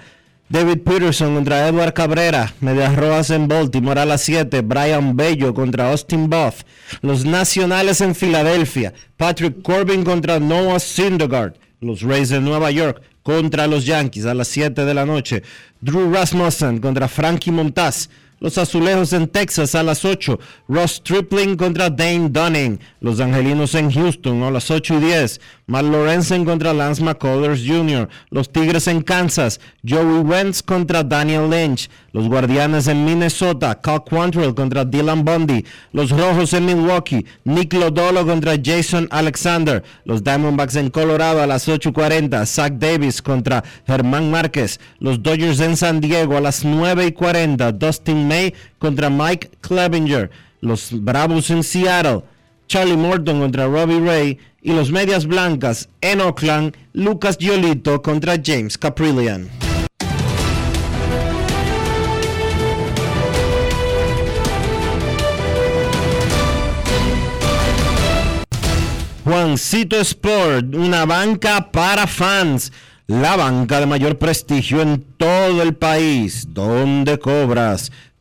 David Peterson contra Edward Cabrera, Medias Rojas en Baltimore a las 7, Brian Bello contra Austin Buff, los Nacionales en Filadelfia, Patrick Corbin contra Noah Syndergaard, los Rays de Nueva York contra los Yankees a las 7 de la noche, Drew Rasmussen contra Frankie Montaz, los Azulejos en Texas a las 8. Ross Tripling contra Dane Dunning. Los Angelinos en Houston a las 8 y 10. Matt Lorenzen contra Lance McCullers Jr. Los Tigres en Kansas. Joey Wentz contra Daniel Lynch. Los Guardianes en Minnesota. Cal Quantrill contra Dylan Bundy. Los Rojos en Milwaukee. Nick Lodolo contra Jason Alexander. Los Diamondbacks en Colorado a las 8.40. Zach Davis contra Germán Márquez. Los Dodgers en San Diego a las 9.40. Dustin May contra Mike Clevinger. Los Bravos en Seattle. Charlie Morton contra Robbie Ray y los Medias Blancas en Oakland, Lucas Giolito contra James Caprillian. Juancito Sport, una banca para fans, la banca de mayor prestigio en todo el país, donde cobras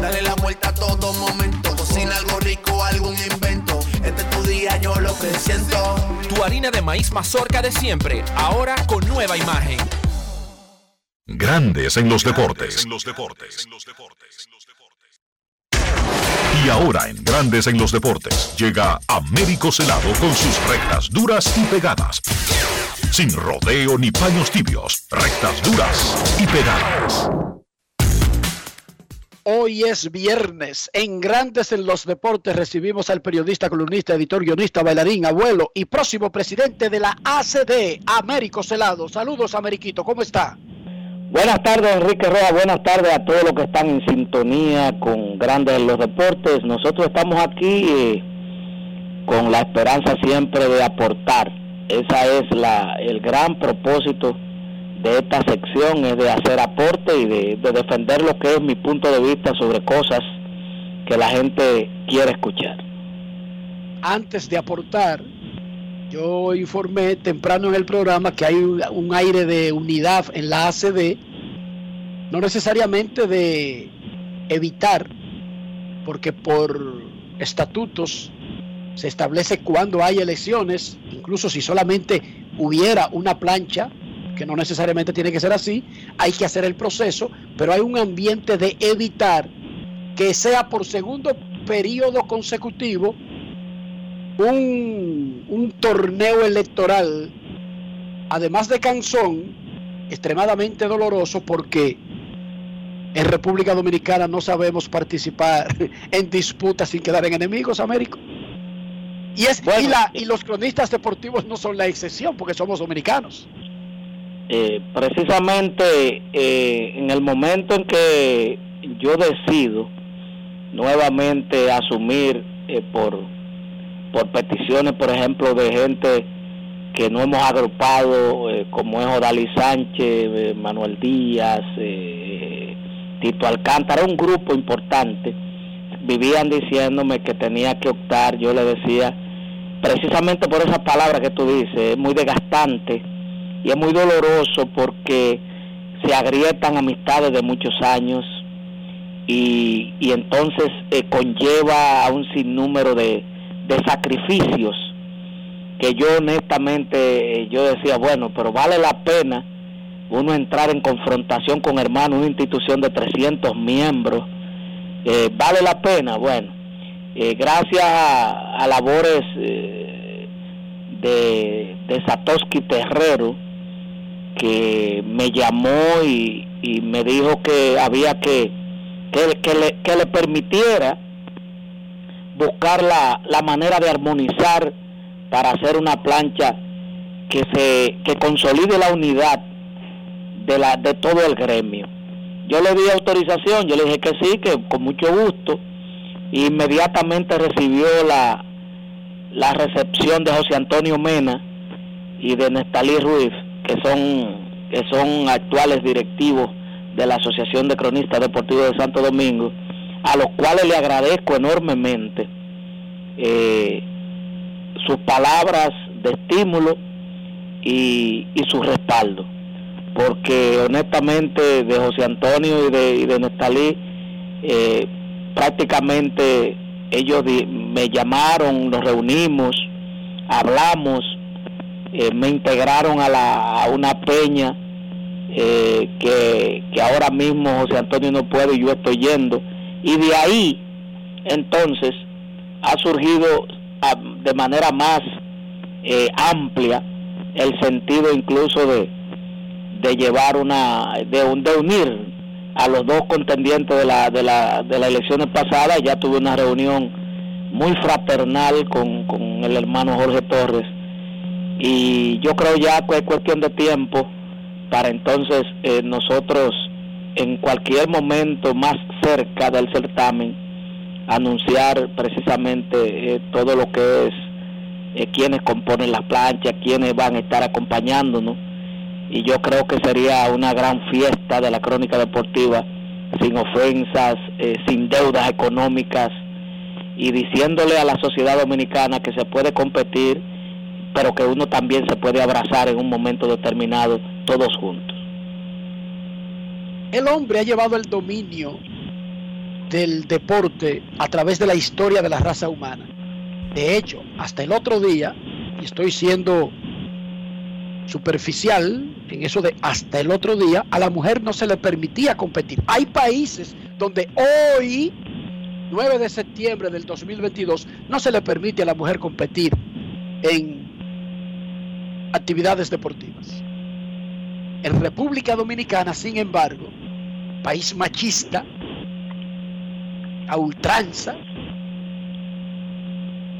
Dale la vuelta a todo momento. Cocina algo rico, algún invento. Este es tu día, yo lo que siento. Tu harina de maíz mazorca de siempre, ahora con nueva imagen. Grandes en los deportes. Y ahora en Grandes en los deportes llega Américo Celado con sus rectas duras y pegadas. Sin rodeo ni paños tibios, rectas duras y pegadas. Hoy es viernes. En Grandes en los Deportes recibimos al periodista, columnista, editor, guionista, bailarín, abuelo y próximo presidente de la ACD, Américo Celado. Saludos, Ameriquito. ¿Cómo está? Buenas tardes, Enrique Roa. Buenas tardes a todos los que están en sintonía con Grandes en los Deportes. Nosotros estamos aquí eh, con la esperanza siempre de aportar. Esa es la, el gran propósito de esta sección, es de hacer aporte y de, de defender lo que es mi punto de vista sobre cosas que la gente quiere escuchar. Antes de aportar, Yo informé temprano en el programa que hay un, aire de unidad en la ACD, no necesariamente de evitar, porque por estatutos se establece cuándo hay elecciones, incluso si solamente hubiera una plancha, que no necesariamente tiene que ser así, hay que hacer el proceso, pero hay un ambiente de evitar que sea por segundo periodo consecutivo un, un torneo electoral, además de canzón, extremadamente doloroso porque en República Dominicana no sabemos participar en disputas sin quedar en enemigos, Américo. Y, es, y, la, y los cronistas deportivos no son la excepción porque somos dominicanos. Eh, precisamente eh, en el momento en que yo decido nuevamente asumir eh, por, por peticiones, por ejemplo, de gente que no hemos agrupado, eh, como es Odalí Sánchez, eh, Manuel Díaz, eh, Tito Alcántara, un grupo importante, vivían diciéndome que tenía que optar, yo le decía, precisamente por esa palabra que tú dices, es muy desgastante y es muy doloroso porque se agrietan amistades de muchos años y, y entonces eh, conlleva a un sinnúmero de, de sacrificios que yo honestamente eh, yo decía, bueno, pero vale la pena uno entrar en confrontación con hermanos, una institución de 300 miembros, eh, vale la pena, bueno, gracias a, a labores eh, de, de Satoshi Terrero, que me llamó y, y me dijo que había que, le, que le permitiera buscar la, la manera de armonizar para hacer una plancha que se que consolide la unidad de la de todo el gremio. Yo le di autorización, yo le dije que sí, que con mucho gusto. Inmediatamente recibió la la recepción de José Antonio Mena y de Nestalí Ruiz, que son que son actuales directivos de la Asociación de Cronistas Deportivos de Santo Domingo, a los cuales le agradezco enormemente. Eh, sus palabras de estímulo y, y, su respaldo. Porque honestamente de José Antonio y de, y de Nestalí, eh, prácticamente ellos me llamaron, nos reunimos, hablamos, eh, me integraron a, la, a una peña eh, que, que ahora mismo José Antonio no puede y yo estoy yendo. Y de ahí, entonces, ha surgido de manera más eh, amplia el sentido incluso de, de llevar una de, de unir a los dos contendientes de la de la de las elecciones pasadas ya tuve una reunión muy fraternal con, con el hermano Jorge Torres y yo creo ya que es cuestión de tiempo para entonces eh, nosotros en cualquier momento más cerca del certamen anunciar precisamente eh, todo lo que es eh, quienes componen las planchas, quienes van a estar acompañándonos. Y yo creo que sería una gran fiesta de la crónica deportiva, sin ofensas, eh, sin deudas económicas y diciéndole a la sociedad dominicana que se puede competir, pero que uno también se puede abrazar en un momento determinado todos juntos. El hombre ha llevado el dominio del deporte a través de la historia de la raza humana. De hecho, hasta el otro día, y estoy siendo superficial en eso de hasta el otro día, a la mujer no se le permitía competir. Hay países donde hoy, 9 de septiembre del 2022, no se le permite a la mujer competir en actividades deportivas. En República Dominicana, sin embargo, país machista, a ultranza,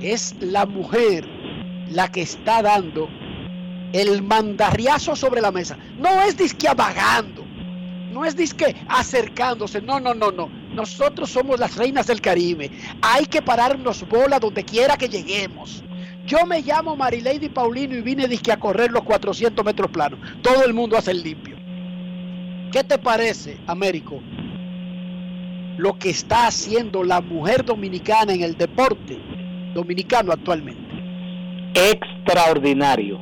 es la mujer la que está dando el mandarriazo sobre la mesa. No es disque vagando, no es disque acercándose, no, no, no, no. Nosotros somos las reinas del Caribe. Hay que pararnos bola donde quiera que lleguemos. Yo me llamo Marilady Paulino y vine disque a correr los 400 metros planos. Todo el mundo hace el limpio. ¿Qué te parece, Américo? lo que está haciendo la mujer dominicana en el deporte dominicano actualmente. extraordinario.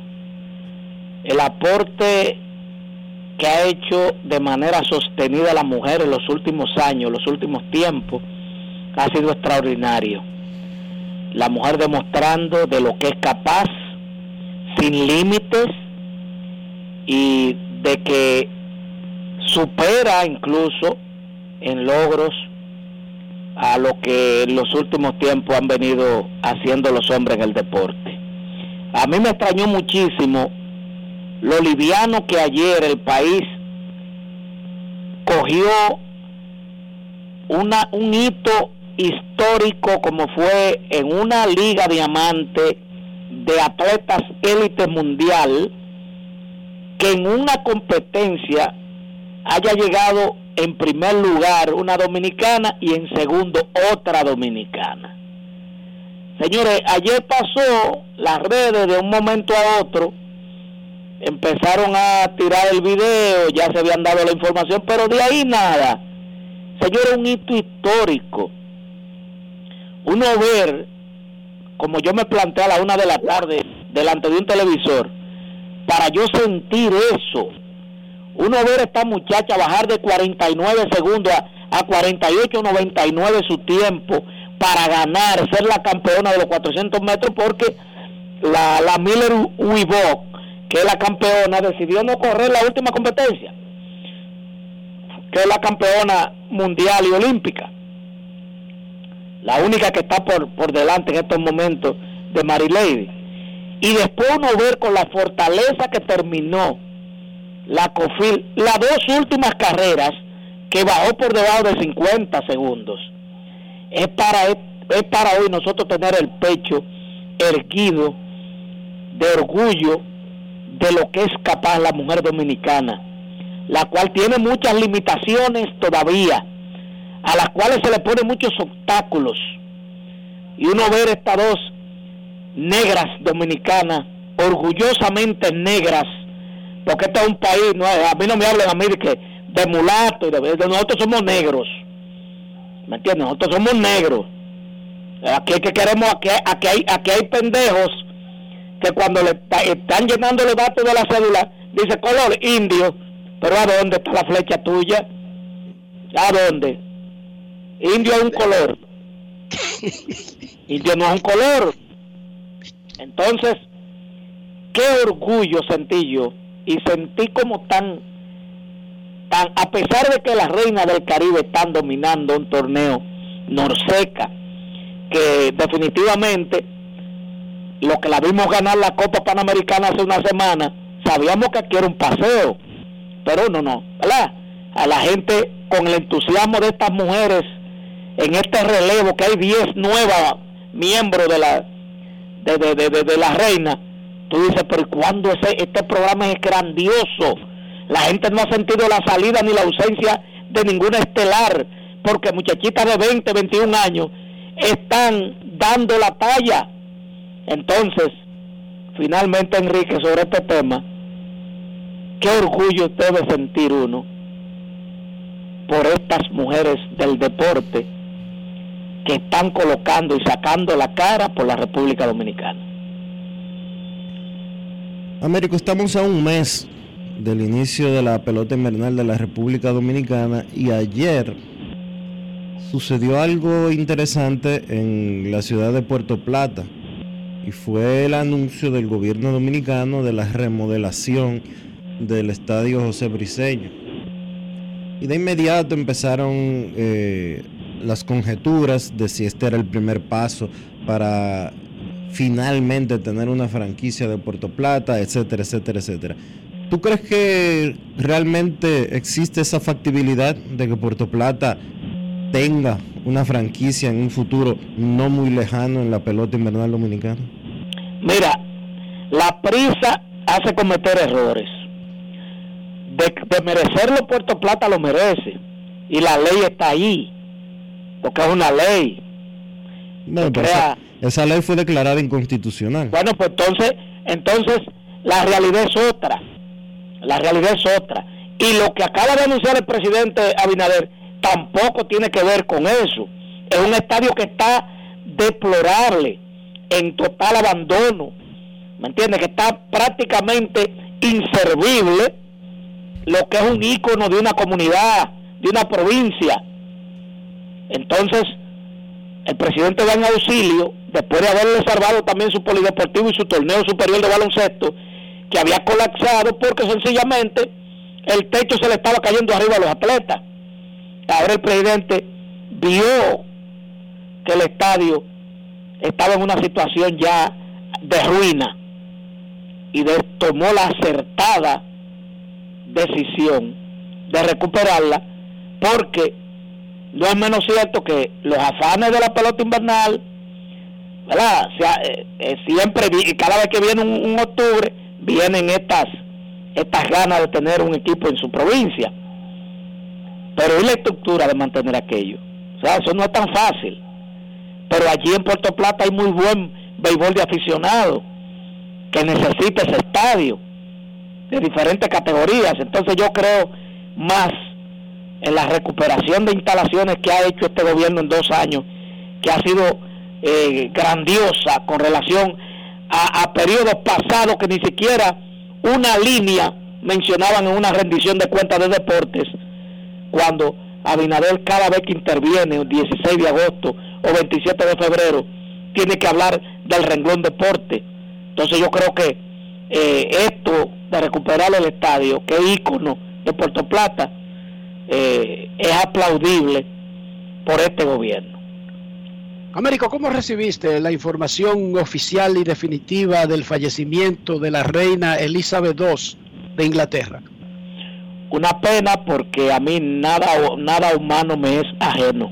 El aporte que ha hecho de manera sostenida la mujer en los últimos años, los últimos tiempos, ha sido extraordinario. La mujer demostrando de lo que es capaz, sin límites, y de que supera incluso en logros a lo que en los últimos tiempos han venido haciendo los hombres en el deporte. A mí me extrañó muchísimo lo liviano que ayer el país cogió una, un hito histórico como fue en una liga diamante de atletas élite mundial que en una competencia haya llegado en primer lugar una dominicana y en segundo otra dominicana. Señores, ayer pasó las redes de un momento a otro, empezaron a tirar el video, ya se habían dado la información, pero de ahí nada. Señores, un hito histórico. Uno ver, como yo me planteé a la una de la tarde delante de un televisor, para yo sentir eso, uno ver a esta muchacha bajar de 49 segundos a, a 48, 99 su tiempo para ganar, ser la campeona de los 400 metros, porque la, la Miller Uibok, que es la campeona, decidió no correr la última competencia, que es la campeona mundial y olímpica. La única que está por, por delante en estos momentos de Mary Lady. Y después uno ver con la fortaleza que terminó la COFIL, las dos últimas carreras que bajó por debajo de 50 segundos. Es para, es para hoy nosotros tener el pecho erguido de orgullo de lo que es capaz la mujer dominicana, la cual tiene muchas limitaciones todavía, a las cuales se le ponen muchos obstáculos. Y uno ver estas dos negras dominicanas, orgullosamente negras, porque este es un país, no, a mí no me hablen a mí de que de mulato, y de nosotros somos negros, ¿me entiendes? Nosotros somos negros. Aquí que queremos, aquí, aquí, hay, aquí hay pendejos que cuando le están llenando los datos de la cédula, dice color indio, pero ¿a dónde está la flecha tuya? ¿A dónde? Indio es un color. Indio no es un color. Entonces, qué orgullo sentí yo y sentí como tan, tan, a pesar de que las reinas del Caribe están dominando un torneo norseca, que definitivamente lo que la vimos ganar la Copa Panamericana hace una semana, sabíamos que aquí era un paseo, pero no, no, ¿verdad? A la gente con el entusiasmo de estas mujeres en este relevo, que hay 10 nuevas miembros de la de, de, de, de la reina, tú dices, pero ¿cuándo ese, este programa es grandioso? La gente no ha sentido la salida ni la ausencia de ninguna estelar, porque muchachitas de 20, 21 años están dando la talla. Entonces, finalmente, Enrique, sobre este tema, qué orgullo debe sentir uno por estas mujeres del deporte que están colocando y sacando la cara por la República Dominicana. Américo, estamos a un mes del inicio de la pelota invernal de la República Dominicana y ayer sucedió algo interesante en la ciudad de Puerto Plata y fue el anuncio del gobierno dominicano de la remodelación del estadio José Briceño. Y de inmediato empezaron eh, las conjeturas de si este era el primer paso para finalmente tener una franquicia de Puerto Plata, etcétera, etcétera, etcétera. ¿Tú crees que realmente existe esa factibilidad de que Puerto Plata tenga una franquicia en un futuro no muy lejano en la pelota invernal dominicana? Mira, la prisa hace cometer errores. De, de merecerlo Puerto Plata lo merece. Y la ley está ahí. Porque es una ley. No, pero esa, esa ley fue declarada inconstitucional. Bueno, pues entonces, entonces la realidad es otra. La realidad es otra. Y lo que acaba de anunciar el presidente Abinader tampoco tiene que ver con eso. Es un estadio que está deplorable, en total abandono, ¿me entiendes? Que está prácticamente inservible lo que es un ícono de una comunidad, de una provincia. Entonces, el presidente da en auxilio, después de haberle salvado también su polideportivo y su torneo superior de baloncesto, que había colapsado porque sencillamente el techo se le estaba cayendo arriba a los atletas. Ahora el presidente vio que el estadio estaba en una situación ya de ruina y tomó la acertada decisión de recuperarla porque no es menos cierto que los afanes de la pelota invernal, ¿verdad? Eh, eh, siempre cada vez que viene un, octubre vienen estas estas ganas de tener un equipo en su provincia. Pero es la estructura de mantener aquello. O sea, eso no es tan fácil. Pero allí en Puerto Plata hay muy buen béisbol de aficionados que necesita ese estadio de diferentes categorías. Entonces yo creo más en la recuperación de instalaciones que ha hecho este gobierno en dos años, que ha sido eh, grandiosa con relación a, periodos pasados que ni siquiera una línea mencionaban en una rendición de cuentas de deportes, cuando Abinader cada vez que interviene, el 16 de agosto o 27 de febrero, tiene que hablar del renglón deporte. Entonces yo creo que eh, esto de recuperar el estadio, que es ícono de Puerto Plata, eh, es aplaudible por este gobierno. Américo, ¿cómo recibiste la información oficial y definitiva del fallecimiento de la reina Elizabeth II de Inglaterra? Una pena porque a mí nada, nada humano me es ajeno.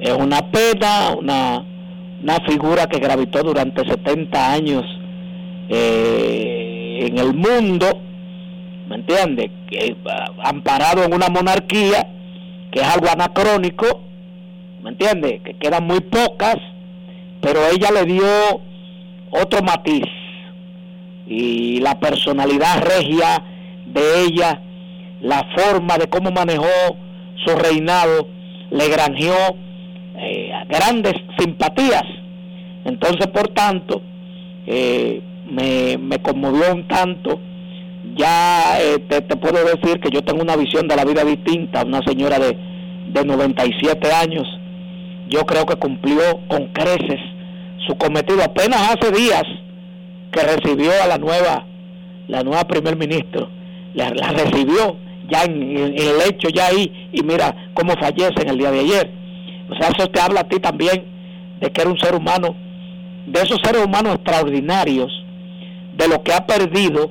Es una pena, una, una figura que gravitó durante 70 años eh, en el mundo, ¿me entiendes? Que, ah, amparado en una monarquía, que es algo anacrónico, ¿me entiendes? Que quedan muy pocas, pero ella le dio otro matiz y la personalidad regia de ella, la forma de cómo manejó su reinado, le granjeó eh, grandes simpatías. Entonces, por tanto, eh, me, me conmovió un tanto. Ya eh, te, puedo decir que yo tengo una visión de la vida distinta, una señora de, de 97 años. Yo creo que cumplió con creces su cometido. Apenas hace días que recibió a la nueva, la nueva primer ministro, la, recibió ya en, en, el hecho, ya ahí, y mira cómo fallece en el día de ayer. O sea, eso te habla a ti también de que era un ser humano, de esos seres humanos extraordinarios de lo que ha perdido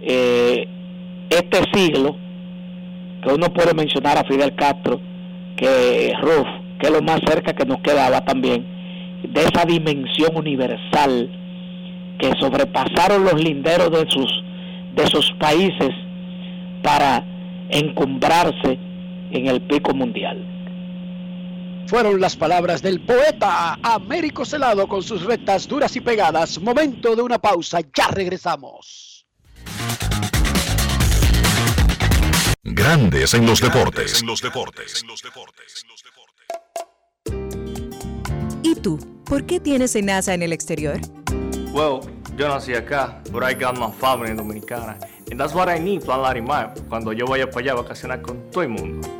eh, este siglo, que uno puede mencionar a Fidel Castro, que Ruf, que es lo más cerca que nos quedaba también, de esa dimensión universal que sobrepasaron los linderos de sus, de sus países para encumbrarse en el pico mundial. Fueron las palabras del poeta Américo Celado con sus rectas duras y pegadas. Momento de una pausa, ya regresamos. Grandes en los deportes. ¿Y tú? ¿Por qué tienes NASA en el exterior? Well, yo nací acá, but I got my family dominicana. And that's what I need, Plan Larimar, cuando yo vaya para allá a vacacionar con todo el mundo.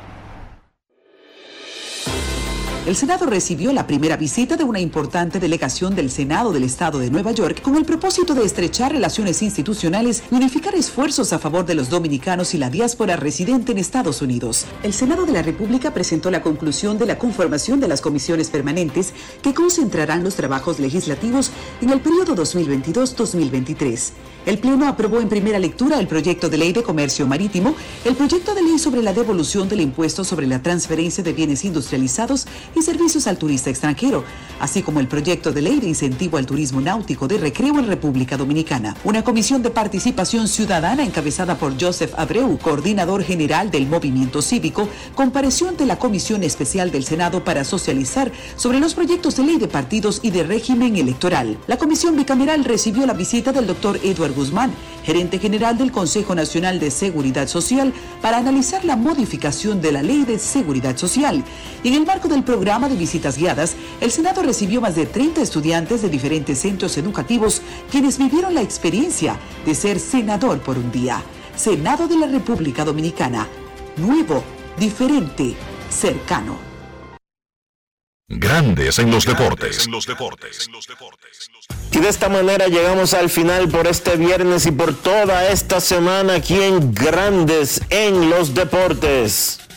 El Senado recibió la primera visita de una importante delegación del Senado del Estado de Nueva York con el propósito de estrechar relaciones institucionales y unificar esfuerzos a favor de los dominicanos y la diáspora residente en Estados Unidos. El Senado de la República presentó la conclusión de la conformación de las comisiones permanentes que concentrarán los trabajos legislativos en el periodo 2022-2023. El Pleno aprobó en primera lectura el proyecto de ley de comercio marítimo, el proyecto de ley sobre la devolución del impuesto sobre la transferencia de bienes industrializados y servicios al turista extranjero, así como el proyecto de ley de incentivo al turismo náutico de recreo en República Dominicana. Una comisión de participación ciudadana encabezada por Joseph Abreu, coordinador general del movimiento cívico, compareció ante la Comisión Especial del Senado para socializar sobre los proyectos de ley de partidos y de régimen electoral. La comisión bicameral recibió la visita del doctor Edward Guzmán, gerente general del Consejo Nacional de Seguridad Social, para analizar la modificación de la Ley de Seguridad Social. Y en el marco del programa de visitas guiadas, el Senado recibió más de 30 estudiantes de diferentes centros educativos quienes vivieron la experiencia de ser senador por un día. Senado de la República Dominicana. Nuevo, diferente, cercano. Grandes en los deportes. Y de esta manera llegamos al final por este viernes y por toda esta semana aquí en Grandes en los Deportes.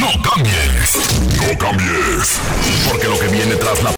No cambies, no cambies, porque lo que viene tras la